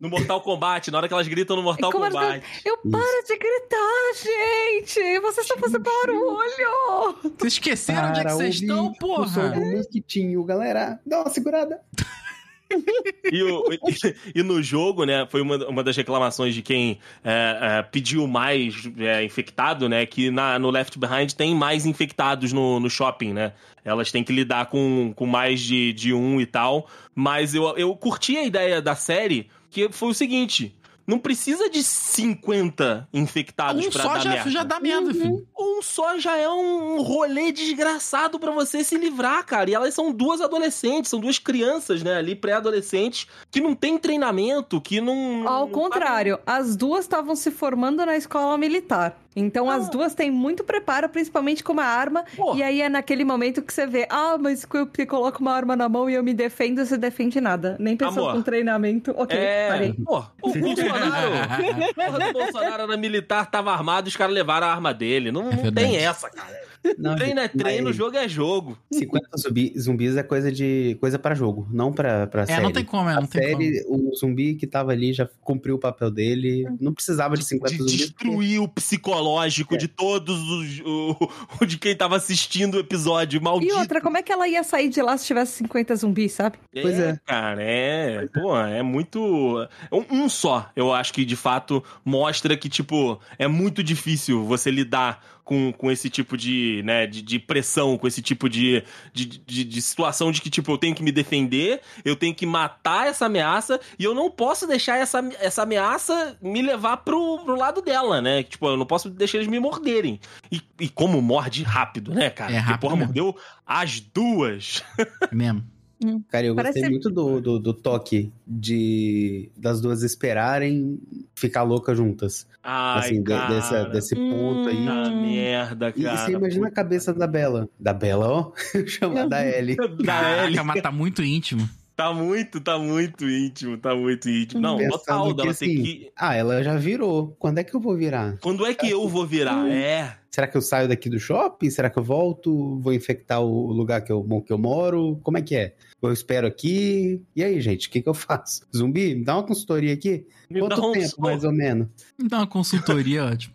No Mortal Kombat, na hora que elas gritam no Mortal Como elas- Kombat. eu para de gritar, gente! Vocês estão fazendo barulho! Vocês esqueceram onde é que Para vocês estão, O som porra? do mosquitinho, galera. Dá uma segurada. E, o- e- e no jogo, né, foi uma, uma das reclamações de quem é, é, pediu mais é, infectado, né, que na, no Left Behind tem mais infectados no, no shopping, né. Elas têm que lidar com, com mais de, de um e tal. Mas eu, eu curti a ideia da série, que foi o seguinte... Não precisa de 50 infectados Um pra só dar já, merda. já dá merda, filho. Um só já é um rolê desgraçado pra você se livrar, cara. E elas são duas adolescentes, são duas crianças, né, ali pré-adolescentes, que não tem treinamento, que não. Ao não contrário, as duas estavam se formando na escola militar. Então as duas têm muito preparo, principalmente com uma arma. Pô. E aí é naquele momento que você vê, ah, mas que eu te coloco uma arma na mão e eu me defendo, você defende nada. Nem pessoa com treinamento. Ok, É, parei. pô, o Bolsonaro, porra do Bolsonaro era militar, tava armado, os caras levaram a arma dele. Não, não É verdade. tem essa, cara. Não, Treino é treino, mas jogo é jogo. 50 zumbi, zumbis é coisa de coisa para jogo, não pra, pra É, série. não tem como, é, A não tem como. série, o zumbi que tava ali já cumpriu o papel dele. Não precisava de 50 De zumbis. destruir o psicológico É. de todos os. O, o de quem tava assistindo o episódio. Maldito. E outra, como é que ela ia sair de lá se tivesse 50 zumbis, sabe? Pois é. Cara, é. Pô, é muito. Um, um só, eu acho que de fato mostra que, tipo, é muito difícil você lidar com, com esse tipo de, né, de, de pressão, com esse tipo de, de, de, de situação de que, tipo, eu tenho que me defender, eu tenho que matar essa ameaça e eu não posso deixar essa, essa ameaça me levar pro, pro lado dela, né? Tipo, eu não posso deixar eles me morderem. E, e como morde rápido, né, cara? É Porque, rápido porra, mesmo. mordeu as duas. É mesmo. Cara, eu Parece- gostei muito do, do, do toque de das duas esperarem ficar loucas juntas. Ai, assim, de- dessa, desse ponto aí. Hum. merda, E cara. você imagina a cabeça da Bela. Da Bela, ó. Chama da Ellie. Da Caraca, Ellie. mas tá muito íntimo. Tá muito, tá muito íntimo, tá muito íntimo. Não, Pensando total, que, dela tem assim, que... Ah, ela já virou. Quando é que eu vou virar? Quando é que eu vou virar? É. será que eu saio daqui do shopping? Será que eu volto? Vou infectar o lugar que eu, que eu moro? Como é que é? Eu espero aqui. E aí, gente, o que, que eu faço? Zumbi, me dá uma consultoria aqui? Me Quanto dá um tempo, som. mais ou menos? Então, uma consultoria, ótimo.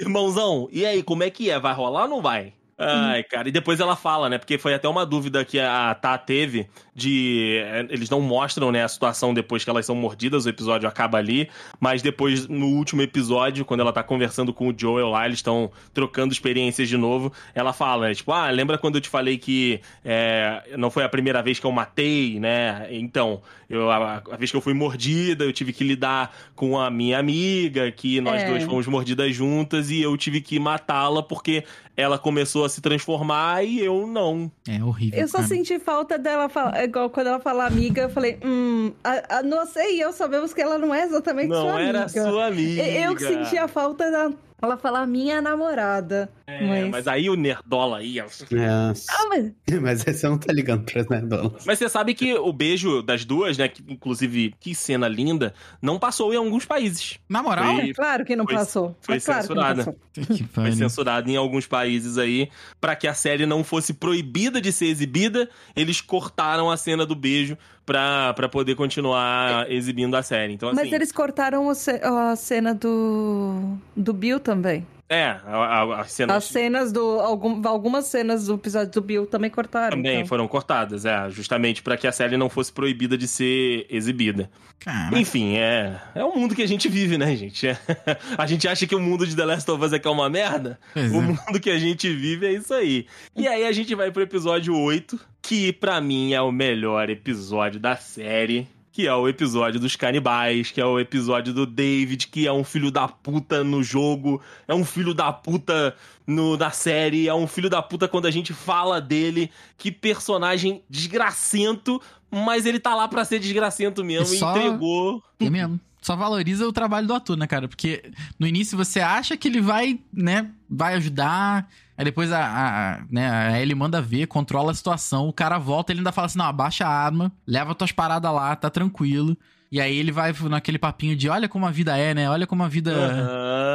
Irmãozão, e aí, como é que é? Vai rolar ou não vai? Ai, cara, e depois ela fala, né? Porque foi até uma dúvida que a Tá teve de. eh, Eles não mostram, né, a situação depois que elas são mordidas, o episódio acaba ali. Mas depois, no último episódio, quando ela tá conversando com o Joel lá, eles estão trocando experiências de novo. Ela fala, né, tipo, ah, lembra quando eu te falei que eh, não foi a primeira vez que eu matei, né? Então, eu, a, a vez que eu fui mordida, eu tive que lidar com a minha amiga, que nós É. dois fomos mordidas juntas e eu tive que matá-la porque ela começou a se transformar e eu não. É horrível. Eu só cara. senti falta dela falar, igual quando ela fala amiga, eu falei, hum, a, a você e eu sabemos que ela não é exatamente não sua era amiga. sua amiga. Eu que senti a falta da. Ela falar minha namorada. É, mas... mas aí o Nerdola aí. ó. É, Ah, mas. mas você não tá ligando pra nerdolas. Mas você sabe que o beijo das duas, né? Que, inclusive, que cena linda, não passou em alguns países. Na moral, Foi- Claro que não foi- passou. foi Mas claro que não censurada. passou. Foi pariu. censurado em alguns países aí. Pra que a série não fosse proibida de ser exibida, eles cortaram a cena do beijo pra, pra poder continuar exibindo a série. Então, assim. Mas eles cortaram a cena do. do Bill também. É, a, a, a cena. As cenas do. Algum, algumas cenas do episódio do Bill também cortaram. Também então. foram cortadas, é, justamente pra que a série não fosse proibida de ser exibida. Cara, Enfim, é, é o mundo que a gente vive, né, gente? É- a gente acha que o mundo de The Last of Us é que é uma merda. pois O é. mundo que a gente vive é isso aí. E aí a gente vai pro episódio 8, que pra mim é o melhor episódio da série. Que é o episódio dos canibais, que é o episódio do David, que é um filho da puta no jogo, é um filho da puta no, na série, é um filho da puta quando a gente fala dele. Que personagem desgracento, mas ele tá lá pra ser desgracento mesmo E e só- entregou. É mesmo. Só valoriza o trabalho do ator, né, cara? Porque no início você acha que ele vai, né, vai ajudar. Aí depois a, a, né, a Ellie manda ver, controla a situação. O cara volta, ele ainda fala assim: não, abaixa a arma, leva tuas paradas lá, tá tranquilo. E aí ele vai naquele papinho de: olha como a vida é, né? Olha como a vida.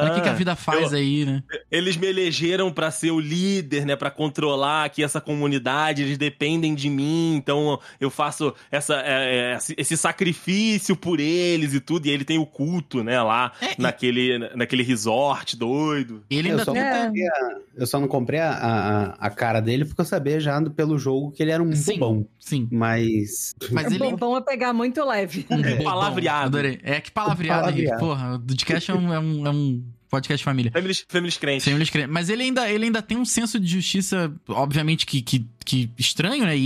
Olha o que, que a vida faz eu- aí, né? Eles me elegeram pra ser o líder, né, Pra controlar aqui essa comunidade, eles dependem de mim, então eu faço essa, é, é, esse- sacrifício por eles e tudo, e ele tem o culto, né, lá É, e- naquele, naquele resort doido. Ele Eu ainda só, não tenta. comprei a, eu só não comprei a, a, a cara dele porque eu sabia já pelo jogo que ele era um Sim, bobão. sim. Mas. Mas ele. Bobão é pegar muito leve. Um palavreado. Adorei. É que palavreado. Palavreado. Porra, o Dudcast é um, é um, é um podcast família. Families, families crentes. Mas ele ainda, ele ainda tem um senso de justiça, obviamente, que, que, que estranho, né? E,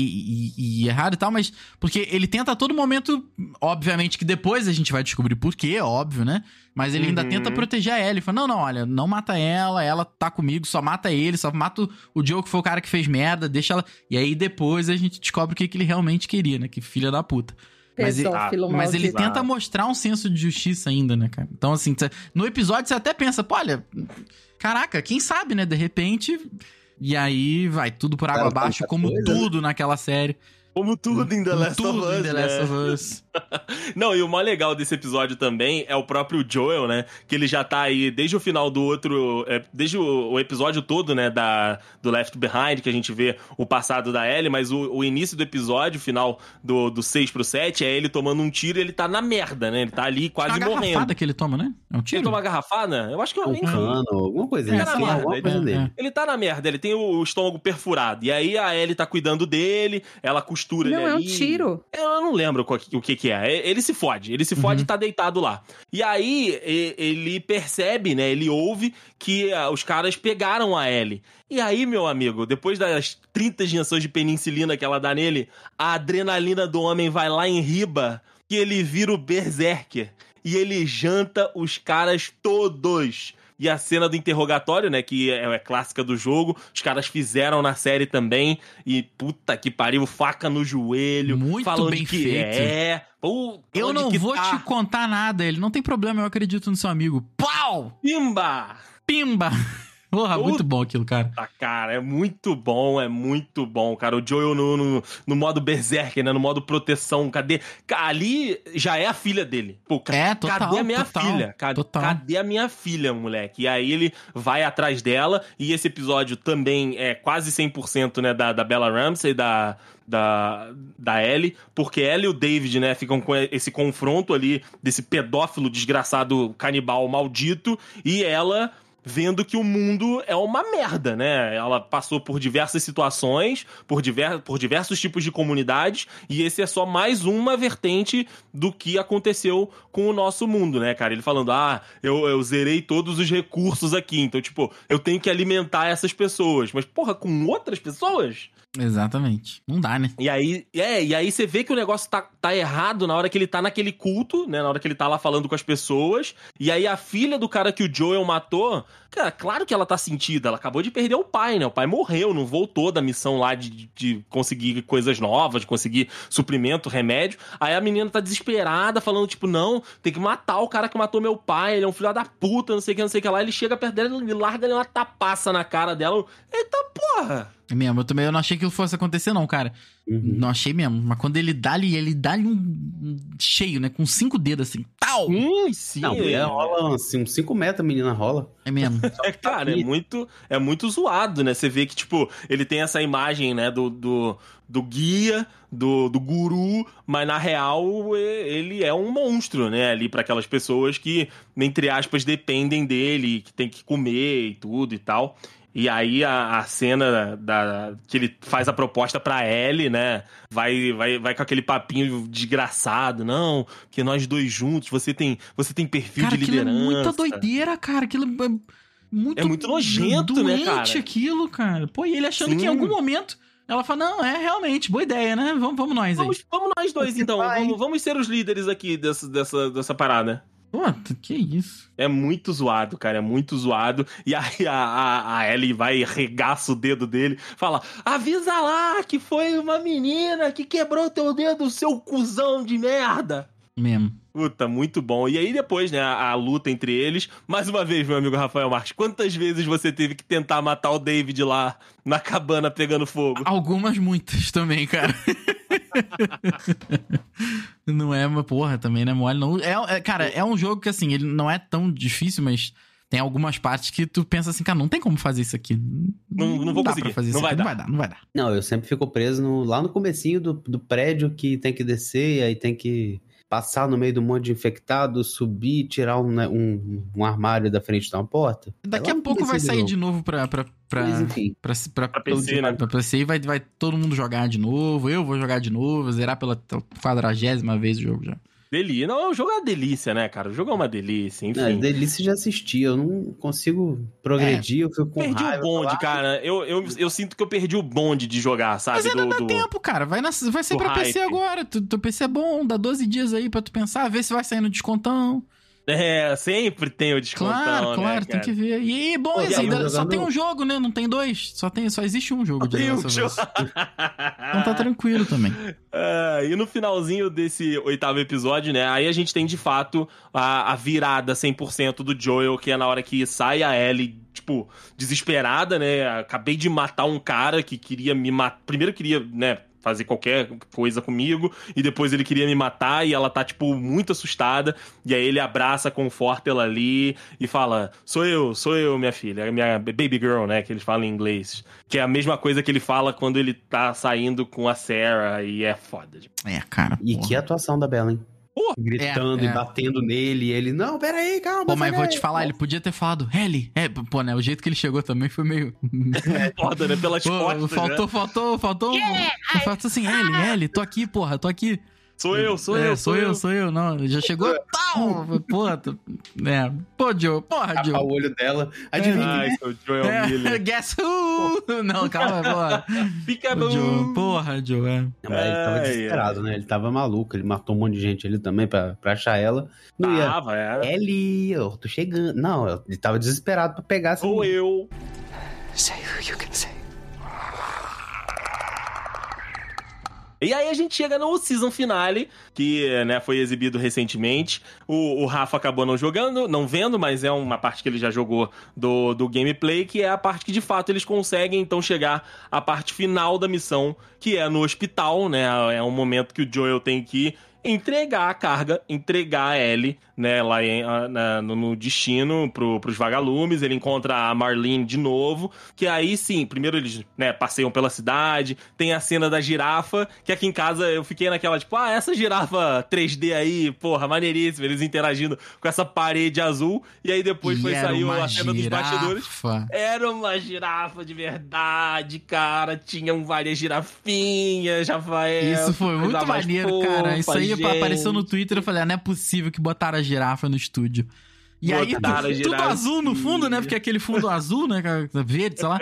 e- e errado e tal, mas. Porque ele tenta a todo momento. Obviamente que depois a gente vai descobrir por quê, óbvio, né? Mas ele ainda Uhum. tenta proteger a Ellie. Fala: não, não, olha, não mata ela, ela tá comigo, só mata ele, só mata o, o Joe que foi o cara que fez merda, deixa ela. E aí depois a gente descobre o que, que ele realmente queria, né? Que filha da puta. Mas ele- Pedófilo Mas ele tenta mostrar um senso de justiça ainda, né, cara? Então, assim, no episódio você até pensa, pô, olha, caraca, quem sabe, né? De repente. E aí vai tudo por água abaixo, como coisa, tudo naquela série. Como tudo em The Last tudo of Us, em The né? Last of Us. Não, e o mais legal desse episódio também é o próprio Joel, né? Que ele já tá aí desde o final do outro. é, desde o, o episódio todo, né? Da, do Left Behind, que a gente vê o passado da Ellie, mas o, o início do episódio, o final do, do 6 pro 7, é ele tomando um tiro e ele tá na merda, né? Ele tá ali É quase uma morrendo. garrafada que ele toma, né? É um Ele tiro? toma uma garrafada? Eu acho que é Um cano, alguma coisa É, assim. sei lá, alguma é, coisa é, dele. é. Ele tá na merda, ele tem o estômago perfurado. E aí a Ellie tá cuidando dele, ela costura Não, ele é um tiro. Eu não lembro qual que- o que que é. E- Ele se fode. Ele se fode Uhum. e tá deitado lá. E aí ele percebe, né? Ele ouve que ah, os caras pegaram a Ellie. E aí, meu amigo, depois das 30 injeções de penicilina que ela dá nele, a adrenalina do homem vai lá em riba e ele vira o berserker. E ele janta os caras todos. E a cena do interrogatório, né, que é, é clássica do jogo, os caras fizeram na série também. E puta que pariu, faca no joelho. Muito falando bem que feito. É. Pô, Eu não vou tá? te contar nada. Ele não tem problema, eu acredito no seu amigo. Pau! Pimba! Pimba! Porra, muito bom aquilo, cara. Tá, cara, é muito bom, é muito bom, cara. O Joel no, no, no modo berserker, né? No modo proteção. Cadê? Ca- Ali já é a filha dele. Pô, É, total, cadê a minha total, filha? Ca- total. Cadê a minha filha, moleque? E aí ele vai atrás dela. E esse episódio também é quase 100% né, da, da Bella Ramsey, da, da, da Ellie. Porque ela e o David, né, ficam com esse confronto ali desse pedófilo desgraçado canibal maldito. E ela vendo que o mundo é uma merda, né? Ela passou por diversas situações, por, diver por diversos tipos de comunidades, e esse é só mais uma vertente do que aconteceu com o nosso mundo, né, cara? Ele falando, ah, eu, eu zerei todos os recursos aqui, então, tipo, eu tenho que alimentar essas pessoas. Mas, porra, com outras pessoas? Exatamente. Não dá, né? E aí, é, e aí você vê que o negócio tá, tá errado na hora que ele tá naquele culto, né? Na hora que ele tá lá falando com as pessoas. E aí a filha do cara que o Joel matou, cara, claro que ela tá sentida. Ela acabou de perder o pai, né? O pai morreu, não voltou da missão lá de, de conseguir coisas novas, de conseguir suprimento, remédio. Aí a menina tá desesperada, falando, tipo, não, tem que matar o cara que matou meu pai, ele é um filho da puta, não sei o que, não sei o que lá. Ele chega perto dela e larga ali uma tapaça na cara dela. Eita porra! É mesmo, eu também eu não achei que isso fosse acontecer, não, cara. Uhum. Não achei mesmo. Mas quando ele dá ali, ele dá ali um cheio, né? Com cinco dedos assim. Tal! Hum, sim. Não, mulher rola assim, uns 5 metros, a menina rola. É mesmo. É, cara, é muito, é muito zoado, né? Você vê que, tipo, ele tem essa imagem, né, do, do, do guia, do, do guru, mas na real ele é um monstro, né? Ali para aquelas pessoas que, entre aspas, dependem dele, que tem que comer e tudo e tal. E aí a, a cena da, que ele faz a proposta pra Ellie, né? Vai, vai, vai com aquele papinho desgraçado, não, que nós dois juntos, você tem, você tem perfil cara, de aquilo é liderança. muita doideira, cara. Aquilo é muito. É muito nojento, né, doente cara? aquilo, cara. Pô, e ele achando Sim. que em algum momento ela fala: não, é realmente, boa ideia, né? Vamos, vamos nós aí. Vamos, vamos nós dois, então. Vamos, vamos ser os líderes aqui dessa, dessa, dessa parada. Pô, que isso. É muito zoado, cara. É muito zoado. E aí a, a, a Ellie vai e regaça o dedo dele. Fala: avisa lá que foi uma menina que quebrou teu dedo, seu cuzão de merda. Mesmo. Puta, muito bom. E aí depois, né, a, a luta entre eles. Mais uma vez, meu amigo Rafael Marques, quantas vezes você teve que tentar matar o David lá na cabana pegando fogo? Algumas, muitas também, cara. não é uma porra também, né? Mole, não. É, é- cara, é um jogo que, assim, ele não é tão difícil, mas tem algumas partes que tu pensa assim, cara, não tem como fazer isso aqui. Não- não vou dá conseguir. pra fazer Não isso vai aqui. dar. Não vai dar, não vai dar. Não, eu sempre fico preso no- lá no comecinho do, do prédio que tem que descer, e aí tem que passar no meio do monte de infectado, subir, tirar um, né, um, um armário da frente de uma porta. Daqui a pouco vai sair de novo pra. pra, pra... Mas enfim. Pra, pra, Pra PC, né? pra PC e vai, vai todo mundo jogar de novo. Eu vou jogar de novo, zerar pela quadragésima vez o jogo já. Delícia. Não, o jogo é uma delícia, né, cara? O jogo é uma delícia, enfim. É delícia de assistir, eu não consigo progredir, eu fico com perdi raiva. o bonde, falar, cara. Eu, eu, eu sinto que eu perdi o bonde de jogar, sabe? Mas ainda do, dá do- tempo, cara. Vai, na, vai ser do pra PC hype. agora. Tu, teu PC é bom, dá 12 dias aí pra tu pensar, ver se vai sair no descontão. É, sempre tem o descontão, Claro, né, claro, tem cara? que ver. E, bom, Pô, ainda- só tem um jogo, né? Não tem dois. Só, tem, só existe um jogo de Tem um jogo. Então tá tranquilo também. É, e no finalzinho desse oitavo episódio, né? Aí a gente tem de fato a, a virada 100% do Joel, que é na hora que sai a Ellie, tipo, desesperada, né? Acabei de matar um cara que queria me matar. Primeiro queria, né? Fazer qualquer coisa comigo, e depois ele queria me matar, e ela tá, tipo, muito assustada. E aí ele abraça, conforta ela ali e fala: Sou eu, sou eu, minha filha, minha baby girl, né? Que eles falam em inglês. Que é a mesma coisa que ele fala quando ele tá saindo com a Sarah, e é foda. É, cara. E porra. que atuação da Bela, hein? Porra. Gritando É, é. e batendo nele, e ele, não, peraí, calma. Pô, mas vou daí." te falar, ele podia ter falado, Ellie. É, pô, né? O jeito que ele chegou também foi meio. foda, né? Pelas Pô, costas, faltou, né? faltou, faltou. Faltou assim, Ellie, Ellie, tô aqui, porra, tô aqui. Sou eu, sou é, eu, sou eu, sou eu. Não, já chegou. Pau! Porra, tu- é. Pô, Joe, porra, Joe. o olho dela. Adivinha Ai, quem seu Joel É, Miller. guess who? Não, calma, porra. Fica Ô, Joe, bom. porra, Joe, é. Mas ele tava desesperado, né? Ele tava maluco, ele matou um monte de gente ali também pra, pra achar ela. Não ia. Tava, é. Ellie, eu tô chegando. Não, ele tava desesperado pra pegar essa Sou eu. Say who you can say. E aí a gente chega no season finale, que né, foi exibido recentemente. O, o, Rafa acabou não jogando, não vendo, mas é uma parte que ele já jogou do, do gameplay, que é a parte que de fato eles conseguem então chegar à parte final da missão, que é no hospital, né? É um momento que o Joel tem que entregar a carga, entregar a Ellie, né, lá em, na, no destino pro, pros vagalumes. Ele encontra a Marlene de novo, que aí sim, primeiro eles, né, passeiam pela cidade, tem a cena da girafa, que aqui em casa eu fiquei naquela, tipo, ah, essa girafa 3D aí, porra, maneiríssima, eles interagindo com essa parede azul, e aí depois E foi saiu a cena dos bastidores. girafa. Era uma girafa de verdade, cara. Tinham várias girafinhas, Rafael. Isso foi muito maneiro, cara. Isso fofa, aí gente. apareceu no Twitter, eu falei, ah, não é possível que botaram a girafa no estúdio. E aí, Botaram a tu- tudo girafinha. azul no fundo, né? Porque é aquele fundo azul, né? cara, Verde, sei lá.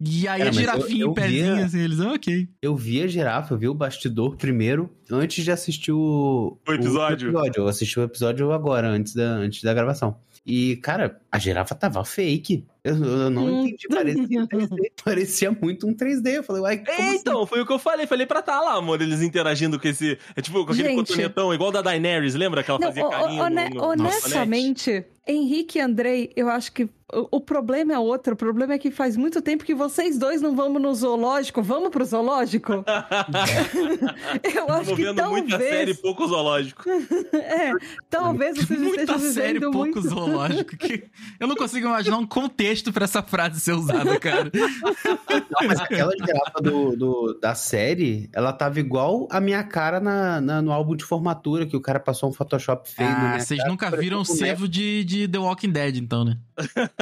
E aí Cara, a mas eu- girafinha eu em pezinho, assim, eles, ah, ok. Eu vi a girafa, eu vi o bastidor primeiro, antes de assistir o, O episódio? Eu assisti o episódio agora, antes da, antes da gravação. E, cara, a girafa tava fake. Eu, eu não Hum. entendi, parecia 3D. Parecia muito um 3D. Eu falei, uai, como É, assim? então, foi o que eu falei. Falei pra tá lá, amor, eles interagindo com esse. É tipo, com aquele Gente. cotonetão, igual da Daenerys, lembra que ela Não, fazia ho- carinho ho- no, hone- no, honestamente, Henrique e Andrei, eu acho que o, o problema é outro. O problema é que faz muito tempo que vocês dois não vamos no zoológico. Vamos pro zoológico? eu acho Tô que vendo muita série talvez. pouco zoológico. É, talvez vocês Muita estejam série, pouco muito. zoológico. Que eu não consigo imaginar um contexto pra essa frase ser usada, cara. Não, mas aquela girafa do, do- da série, ela tava igual a minha cara na, na- no álbum de formatura, que o cara passou um Photoshop feio Ah, vocês nunca viram o um boneco. servo de, de The Walking Dead, então, né?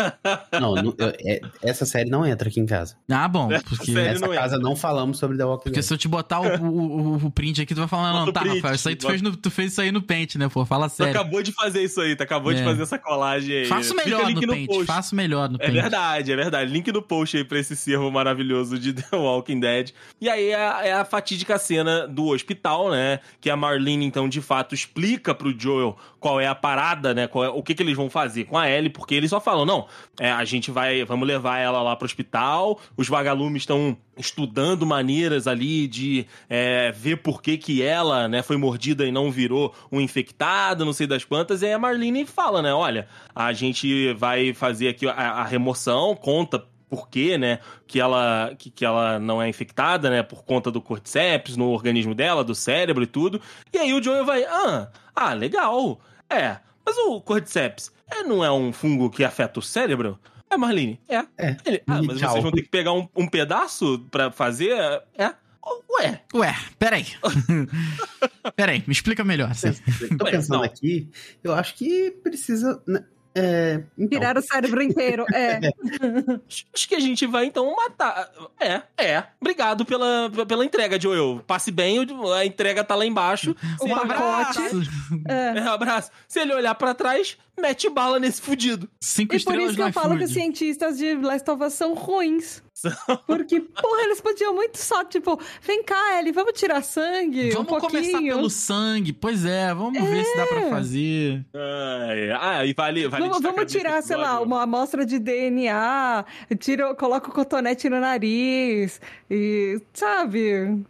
Não, não, eu- é- essa série não entra aqui em casa. Ah, bom, porque... Nessa não casa não falamos sobre The Walking Porque Dead. se eu te botar o, o, o- o print aqui, tu vai falar, não, tá, print, Rafael, isso aí tu fez, no, tu fez isso aí no Paint, né, pô? Fala Tu sério. acabou de fazer isso aí, tu acabou de É. fazer essa colagem aí. Faço melhor link no no Paint, post. faço melhor no É Paint. verdade, é verdade. Link no post aí pra esse servo maravilhoso de The Walking Dead. E aí é, a- é a fatídica cena do hospital, né? Que a Marlene, então, de fato, explica pro Joel qual é a parada, né? é- o que, que eles vão fazer com a Ellie, porque eles só falam, não, é, a gente vai, vamos levar ela lá pro hospital, os vagalumes estão estudando maneiras ali de é, ver por que que ela, né, foi mordida e não virou um infectado, não sei das quantas, e aí a Marlene fala, né, olha, a gente vai fazer aqui a, a remoção, conta por quê, né, que ela, que, que ela não é infectada, né, por conta do cordyceps no organismo dela, do cérebro e tudo, e aí o Joel vai, ah, ah, legal, é, mas o cordyceps é, não é um fungo que afeta o cérebro? É, Marlene, é. É. Ele, ah, mas tchau. vocês vão ter que pegar um, um pedaço pra fazer? É. Ué, Ué, peraí. peraí, me explica melhor. Cê- Tô Ué, pensando não. aqui, eu acho que precisa. É, então, Tirar o cérebro inteiro. É. acho que a gente vai então matar. É, é. Obrigado pela, pela entrega, Joel. Passe bem, a entrega tá lá embaixo. O Se ele- pacote. É. É, abraço. Se ele olhar pra trás, mete bala nesse fudido. Cinco E por isso que eu falo que os cientistas de Last of Us são ruins. Porque, porra, eles podiam muito só, tipo, vem cá, Ellie, vamos tirar sangue Vamos um pouquinho. começar pelo sangue. Pois é, vamos ver se dá pra fazer. Ai, Ah, e vale, vale Vamos, vamos tirar, sei lá, uma amostra de DNA, tira, coloca o cotonete no nariz, e, sabe,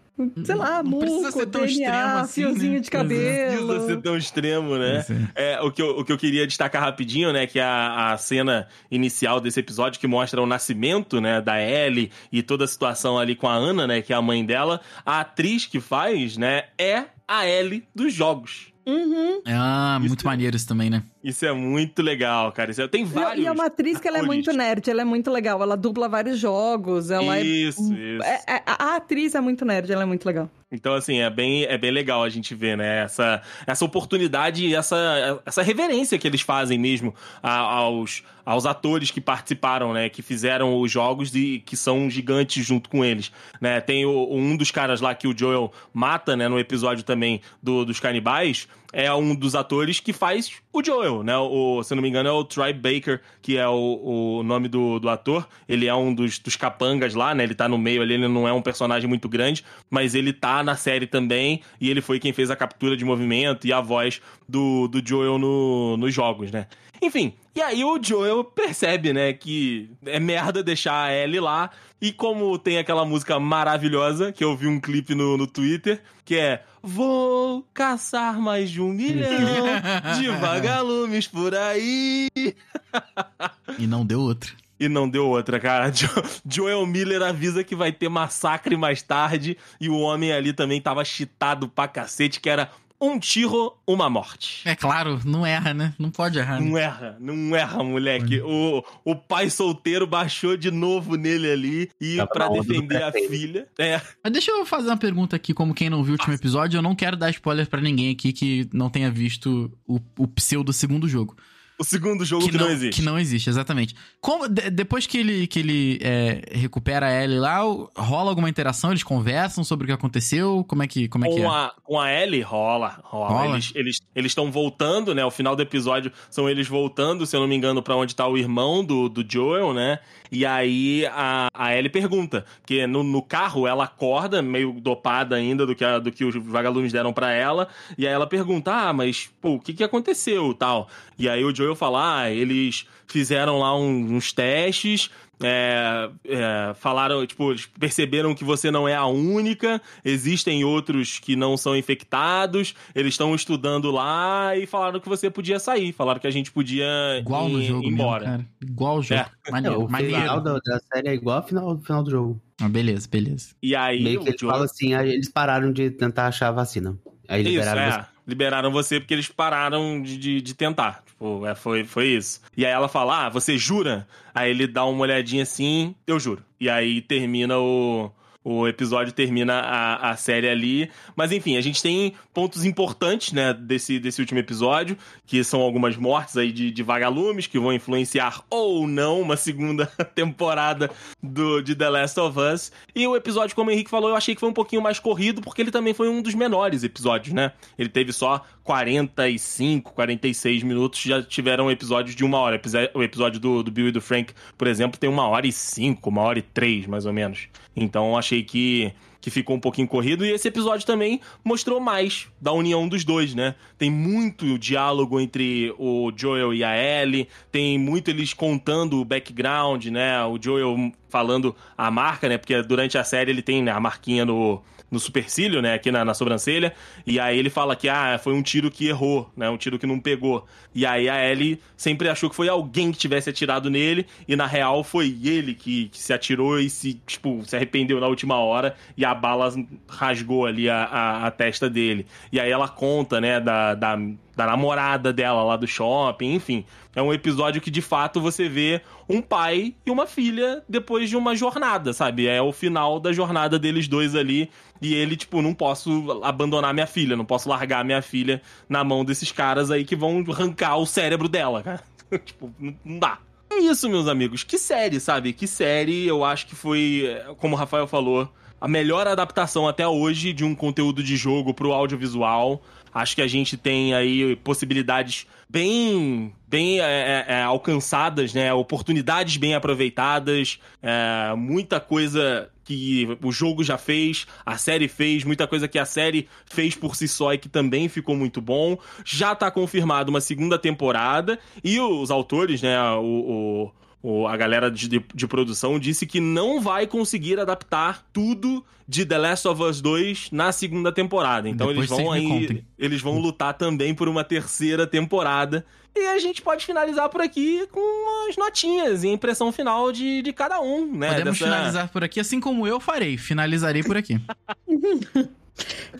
sei lá, Não muco, precisa ser tão DNA, extremo assim, fiozinho né? de Não precisa cabelo. ser tão extremo, né? É. É, o, que eu, o que eu queria destacar rapidinho, né, que é a, a cena inicial desse episódio que mostra o nascimento, né, da Ellie e toda a situação ali com a Ana, né, que é a mãe dela. A atriz que faz, né, é a Ellie dos jogos. Uhum. Ah, Isso- muito maneiro isso também, né? Isso é muito legal, cara. Isso é- tem E- vários. E é uma atriz que ela é muito nerd, ela é muito legal, ela dubla vários jogos, ela Isso, é... isso. é- é- a atriz é muito nerd, ela é muito legal. Então, assim, é bem, é bem legal a gente ver, né? Essa, essa oportunidade e essa, essa reverência que eles fazem mesmo aos, aos atores que participaram, né? Que fizeram os jogos e que são gigantes junto com eles, né? Tem o, um dos caras lá que o Joel mata, né? No episódio também do, dos canibais, é um dos atores que faz o Joel, né? O, se não me engano, é o Troy Baker, que é o, o nome do, do ator. Ele é um dos, dos capangas lá, né? Ele tá no meio ali, ele não é um personagem muito grande, mas ele tá na série também, e ele foi quem fez a captura de movimento e a voz do, do Joel no, nos jogos, né? Enfim, e aí o Joel percebe, né, que é merda deixar a Ellie lá. E como tem aquela música maravilhosa, que eu vi um clipe no, no Twitter, que é Vou caçar mais de um milhão de vagalumes por aí. E não deu outra. E não deu outra, cara. Jo- Joel Miller avisa que vai ter massacre mais tarde. E o homem ali também tava chitado pra cacete, que era um tiro, uma morte. É claro, não erra, né? Não pode errar. né? Não erra, não erra, moleque. O, o pai solteiro baixou de novo nele ali e onda do defender a filha. É, Mas deixa eu fazer uma pergunta aqui, como quem não viu o último episódio, eu não quero dar spoiler pra ninguém aqui que não tenha visto o, o pseudo segundo jogo. o segundo jogo que, não, existe. Que não existe, exatamente. Como, de- depois que ele, que ele é, recupera a Ellie lá, rola alguma interação? Eles conversam sobre o que aconteceu? Como é que, como é, que com, é? a, com a Ellie, rola, rola. Rola? Eles estão eles, voltando, né? O final do episódio são eles voltando, se eu não me engano, pra onde tá o irmão do, do Joel, né? E aí a, a Ellie pergunta, porque no, no carro ela acorda, meio dopada ainda do que, a- do que os vagalumes deram pra ela, e aí ela pergunta, ah, mas, pô, o que que aconteceu tal? E aí o Joel fala, ah, eles fizeram lá uns testes, é, é, falaram, tipo, eles perceberam que você não é a única, existem outros que não são infectados, eles estão estudando lá e falaram que você podia sair, falaram que a gente podia Igual no ir jogo mesmo, embora. cara. Igual o jogo. É. Maneiro, o maneiro. final da, da série é igual ao final, final do jogo. Ah, beleza, beleza. E aí Meio que o ele Joel- fala assim, eles pararam de tentar achar a vacina. Aí Isso, liberaram é. Liberaram você porque eles pararam de, de, de tentar. Tipo, é, foi, foi isso. E aí ela fala: Ah, você jura? Aí ele dá uma olhadinha assim, eu juro. E aí termina o. O episódio termina a, a série ali. Mas enfim, a gente tem pontos importantes, né, desse, desse último episódio, que são algumas mortes aí de, de vagalumes que vão influenciar ou não uma segunda temporada do, de The Last of Us. E o episódio, como o Henrique falou, eu achei que foi um pouquinho mais corrido, porque ele também foi um dos menores episódios, né? Ele teve só 45, 46 minutos, já tiveram episódios de uma hora. O episódio do, do Bill e do Frank, por exemplo, tem uma hora e cinco, uma hora e três, mais ou menos. Então achei que que ficou um pouquinho corrido, e esse episódio também mostrou mais da união dos dois, né? Tem muito diálogo entre o Joel e a Ellie, tem muito eles contando o background, né? O Joel falando a marca, né? Porque durante a série ele tem né, a marquinha no, no supercílio, né? Aqui na, na sobrancelha, e aí ele fala que, ah, foi um tiro que errou, né? Um tiro que não pegou. E aí a Ellie sempre achou que foi alguém que tivesse atirado nele, e na real foi ele que, que se atirou e se, tipo, se arrependeu na última hora, e a bala rasgou ali a, a, a testa dele. E aí ela conta, né, da, da, da namorada dela lá do shopping, enfim. É um episódio que de fato você vê um pai e uma filha depois de uma jornada, sabe? É o final da jornada deles dois ali. E ele, tipo, não posso abandonar minha filha, não posso largar minha filha na mão desses caras aí que vão arrancar o cérebro dela, cara. tipo, não dá. É isso, meus amigos. Que série, sabe? Que série eu acho que foi, é, como o Rafael falou, a melhor adaptação até hoje de um conteúdo de jogo pro audiovisual. Acho que a gente tem aí possibilidades bem, bem é, é, é, alcançadas, né? Oportunidades bem aproveitadas, é, muita coisa que o jogo já fez, a série fez, muita coisa que a série fez por si só e que também ficou muito bom. Já tá confirmado uma segunda temporada e os autores, né? O, o, o- a galera de, de, de produção disse que não vai conseguir adaptar tudo de The Last of Us 2 na segunda temporada. Então Depois eles vão aí. contem. Eles vão lutar também por uma terceira temporada. E a gente pode finalizar por aqui com as notinhas e a impressão final de, de cada um, né? Podemos Dessa- finalizar por aqui, assim como eu farei. Finalizarei por aqui.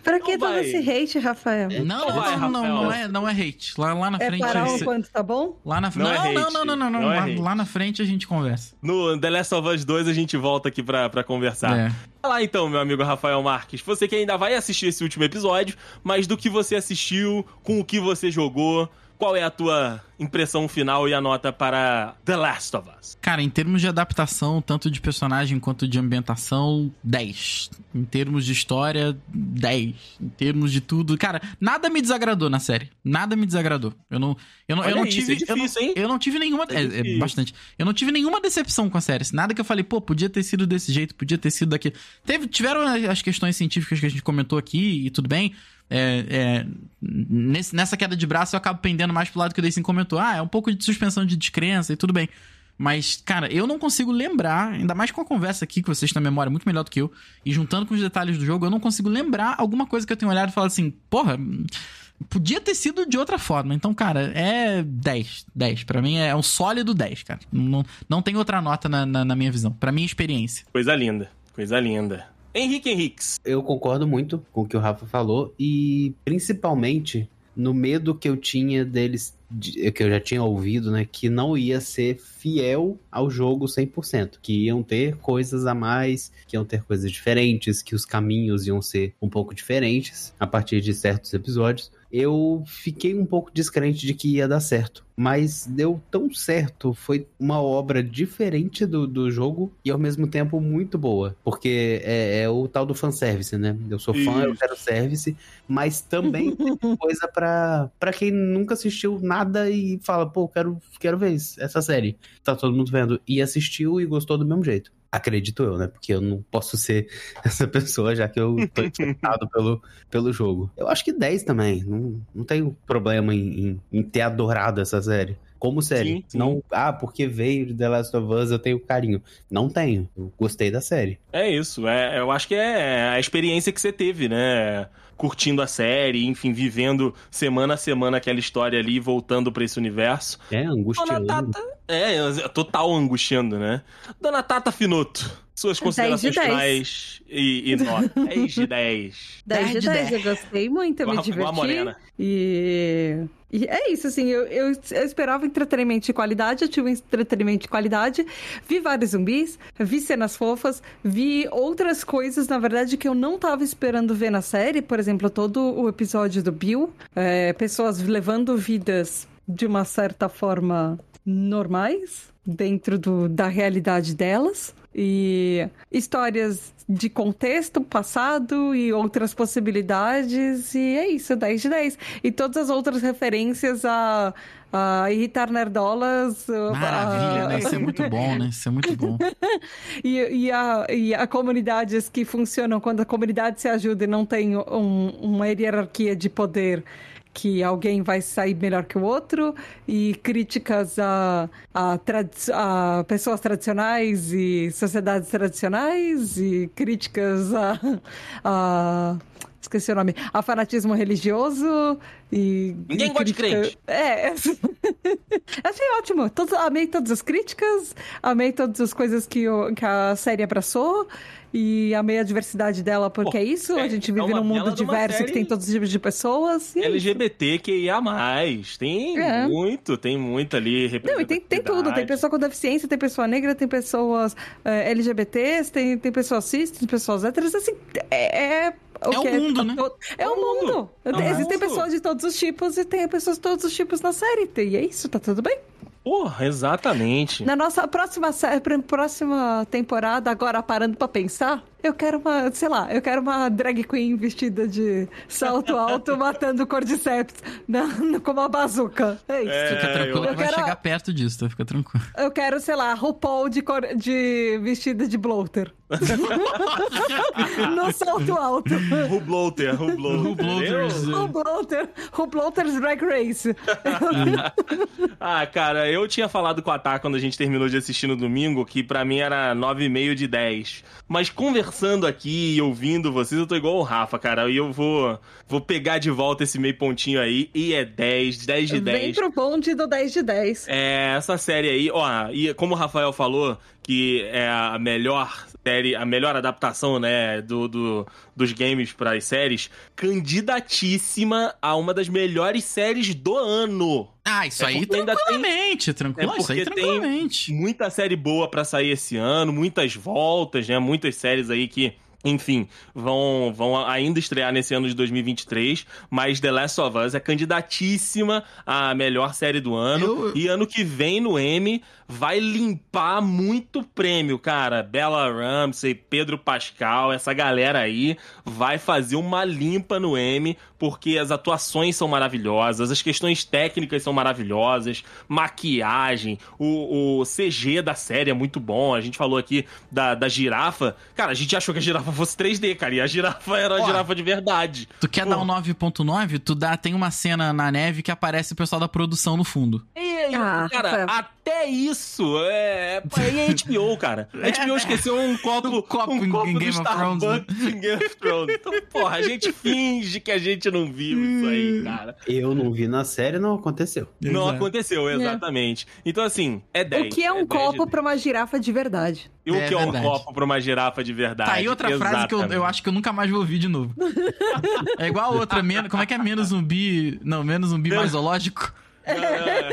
Pra que Então todo esse hate, Rafael? Não, não, vai, não, não, é, não é hate. Lá, lá na É frente. parar um cê- quanto tá bom? Lá na Não não, é não, não, não, não, não. Não é Lá, na frente a gente conversa. No The Last of Us 2 a gente volta aqui pra, pra conversar. É. Vai lá então, meu amigo Rafael Marques. Você que ainda vai assistir esse último episódio, mas do que você assistiu, com o que você jogou, qual é a tua impressão final e a nota para The Last of Us? Cara, em termos de adaptação, tanto de personagem quanto de ambientação, 10. Em termos de história, 10. Em termos de tudo. Cara, nada me desagradou na série. Nada me desagradou. Eu não, eu não, eu Olha não isso, tive. é difícil, eu, não, eu não tive nenhuma. É É, é bastante. Eu não tive nenhuma decepção com a série. Nada que eu falei, pô, podia ter sido desse jeito, podia ter sido daquele. Teve, tiveram as questões científicas que a gente comentou aqui e tudo bem. É, é, nesse- nessa queda de braço eu acabo pendendo mais pro lado que o Dayson comentou. Ah, é um pouco de suspensão de descrença e tudo bem. Mas, cara, eu não consigo lembrar, ainda mais com a conversa aqui, que vocês têm a memória muito melhor do que eu, e juntando com os detalhes do jogo, eu não consigo lembrar alguma coisa que eu tenho olhado e falado assim, porra, podia ter sido de outra forma. Então, cara, é 10. 10. Pra mim é um sólido 10, cara. Não, não tem outra nota na, na, na minha visão. Pra minha experiência. Coisa linda, coisa linda. Henrique Henriques. Eu concordo muito com o que o Rafa falou e principalmente no medo que eu tinha deles, de- que eu já tinha ouvido, né, que não ia ser fiel ao jogo 100%, que iam ter coisas a mais, que iam ter coisas diferentes, que os caminhos iam ser um pouco diferentes a partir de certos episódios. Eu fiquei um pouco descrente de que ia dar certo, mas deu tão certo. Foi uma obra diferente do, do jogo e ao mesmo tempo muito boa, porque é, é o tal do fanservice, né? Eu sou fã, eu Isso. quero service, mas também tem coisa pra, pra quem nunca assistiu nada e fala, pô, quero, quero ver essa série. Tá todo mundo vendo e assistiu e gostou do mesmo jeito. Acredito eu, né? Porque eu não posso ser essa pessoa, já que eu tô encantado pelo, pelo jogo. Eu acho que 10 também. Não, não tenho problema em, em- em ter adorado essa série. Como série. Sim, sim. Não, ah, porque veio de The Last of Us, eu tenho carinho. Não tenho. Eu gostei da série. É isso, é, eu acho que é a experiência que você teve, né? Curtindo a série, enfim, vivendo semana a semana aquela história ali, voltando pra esse universo. É Dona angustiante. Tata. É, é total angustiando, né? Dona Tata Finoto, suas 10 de considerações 10. finais e, e nota. 10 de 10. 10 de 10, eu gostei muito, eu me diverti. Morena. E... e é isso, assim, eu, eu, eu esperava entretenimento de qualidade, eu tive um entretenimento de qualidade, vi vários zumbis, vi cenas fofas, vi outras coisas, na verdade, que eu não tava esperando ver na série, por exemplo, todo o episódio do Bill, é, pessoas levando vidas de uma certa forma normais, dentro do, da realidade delas. E histórias de contexto, passado e outras possibilidades. E é isso, 10 de 10. E todas as outras referências a, a irritar nerdolas. Maravilha, a- né? Isso é muito bom, né? Isso é muito bom. e, e, a, e a comunidades que funcionam quando a comunidade se ajuda e não tem um- uma hierarquia de poder que alguém vai sair melhor que o outro e críticas a, a, a pessoas tradicionais e sociedades tradicionais e críticas a, a esqueci o nome a fanatismo religioso e Ninguém e gosta de crente. é, Achei ótimo. Todos, amei todas as críticas, amei todas as coisas que, o- que a série abraçou e amei a diversidade dela, porque Pô, é isso. é- a gente é vive uma num mundo diverso que tem todos os tipos de pessoas. E é. LGBTQIA+, tem É. muito, tem muito ali Não, e tem, tem tudo. Tem pessoa com deficiência, tem pessoa negra, tem pessoas eh, LGBTs, tem, tem pessoas cis, tem pessoas héteros. Assim, é. É, É o mundo, né? É, É o o mundo. mundo. É o Existem mundo. pessoas de todos os tipos e tem pessoas de todos os tipos na série. E é isso, tá tudo bem. Porra, exatamente. Na nossa próxima, próxima temporada, agora parando pra pensar, eu quero uma, sei lá, eu quero uma drag queen vestida de salto alto matando cordyceps na, na- com uma bazuca. É isso. É, Fica tranquilo eu- que vai quero- chegar perto disso, tá? Fica tranquilo. Eu quero, sei lá, RuPaul de, cor- de vestida de bloater. no salto alto. Rubloter, Rubloter. Rubloaters, Eu- O bloater, o bloater's drag race. Ah, cara, eu tinha falado com a Tá quando a gente terminou de assistir no domingo que pra mim era 9,5 de 10. Mas conversando aqui e ouvindo vocês, eu tô igual o Rafa, cara. E eu vou, vou pegar de volta esse meio pontinho aí e é 10, 10 de Vem 10. pro bonde do 10 de 10. É, essa série aí, ó, e como o Rafael falou, que é a melhor série, a melhor adaptação, né, do, do- dos games para as séries, candidatíssima a uma das melhores séries do ano. Ah, isso É aí ainda tem- tranquilamente, tranquilo. É isso aí porque tem- tranquilamente. Muita série boa pra sair esse ano, muitas voltas, né, muitas séries aí que enfim, vão, vão ainda estrear nesse ano de 2023, mas The Last of Us é candidatíssima à melhor série do ano. Eu- E ano que vem no M vai limpar muito prêmio, cara. Bella Ramsey, Pedro Pascal, essa galera aí vai fazer uma limpa no M, porque as atuações são maravilhosas, as questões técnicas são maravilhosas, maquiagem, o, o CG da série é muito bom. A gente falou aqui da, da girafa. Cara, a gente achou que a girafa fosse 3D, cara, e a girafa era a Ó, girafa de verdade. Tu quer Pô. dar um 9.9? Tu dá, tem uma cena na neve que aparece o pessoal da produção no fundo. E, Ah, cara, Rafael. Até isso é. É HBO, cara. A HBO esqueceu um copo, Um copo um em- copo em do Game of Thrones, né? Starbucks em Game of Thrones. Então, porra, a gente finge que a gente não viu isso aí, cara. Eu não vi na série, não aconteceu. Não Exato. aconteceu, exatamente. Então, assim, é 10. O que é um 10 de copo 10. pra uma girafa de verdade? E o É que é um verdade. copo pra uma girafa de verdade? Tá aí outra frase que eu, eu acho que eu nunca mais vou ouvir de novo. É igual a outra, menos, como é que é menos zumbi. Não, menos zumbi mais zoológico? É.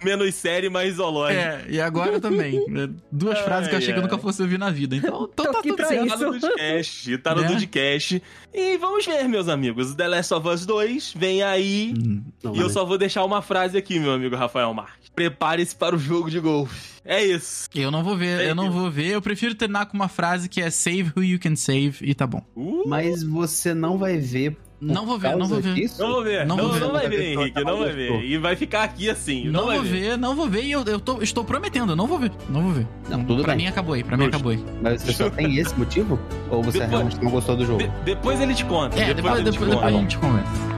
Menos série, mais zoológico. É, e agora também. É, Duas Ai, frases que eu achei que eu nunca fosse ouvir na vida. Então, então Tô tá aqui tudo pra certo. Tá no isso. Dudcast, tá no Né? Dudcast. E vamos ver, meus amigos. The Last of Us 2 vem aí. Hum. E eu só vou deixar uma frase aqui, meu amigo Rafael Marques. Prepare-se para o jogo de golfe. É isso. Eu não vou ver, É eu não vou ver. Eu prefiro terminar com uma frase que é save who you can save e tá bom. Uh, Mas você não vai ver. Não vou ver, não vou ver. disso? não vou ver. Não Não, vou ver. não vai ver, Não Henrique. ver. Não vai ver. E vai ficar aqui assim. Não, vai vou ver. não vou ver e eu, eu tô- estou prometendo, eu não vou ver. Não vou ver. Não, tudo pra bem. mim acabou aí, pra mim acabou aí. Mas você só tem esse motivo? Ou você Depois- realmente não gostou do jogo? De- depois ele te conta. É, depois, ele te depois, depois a conta. gente conversa.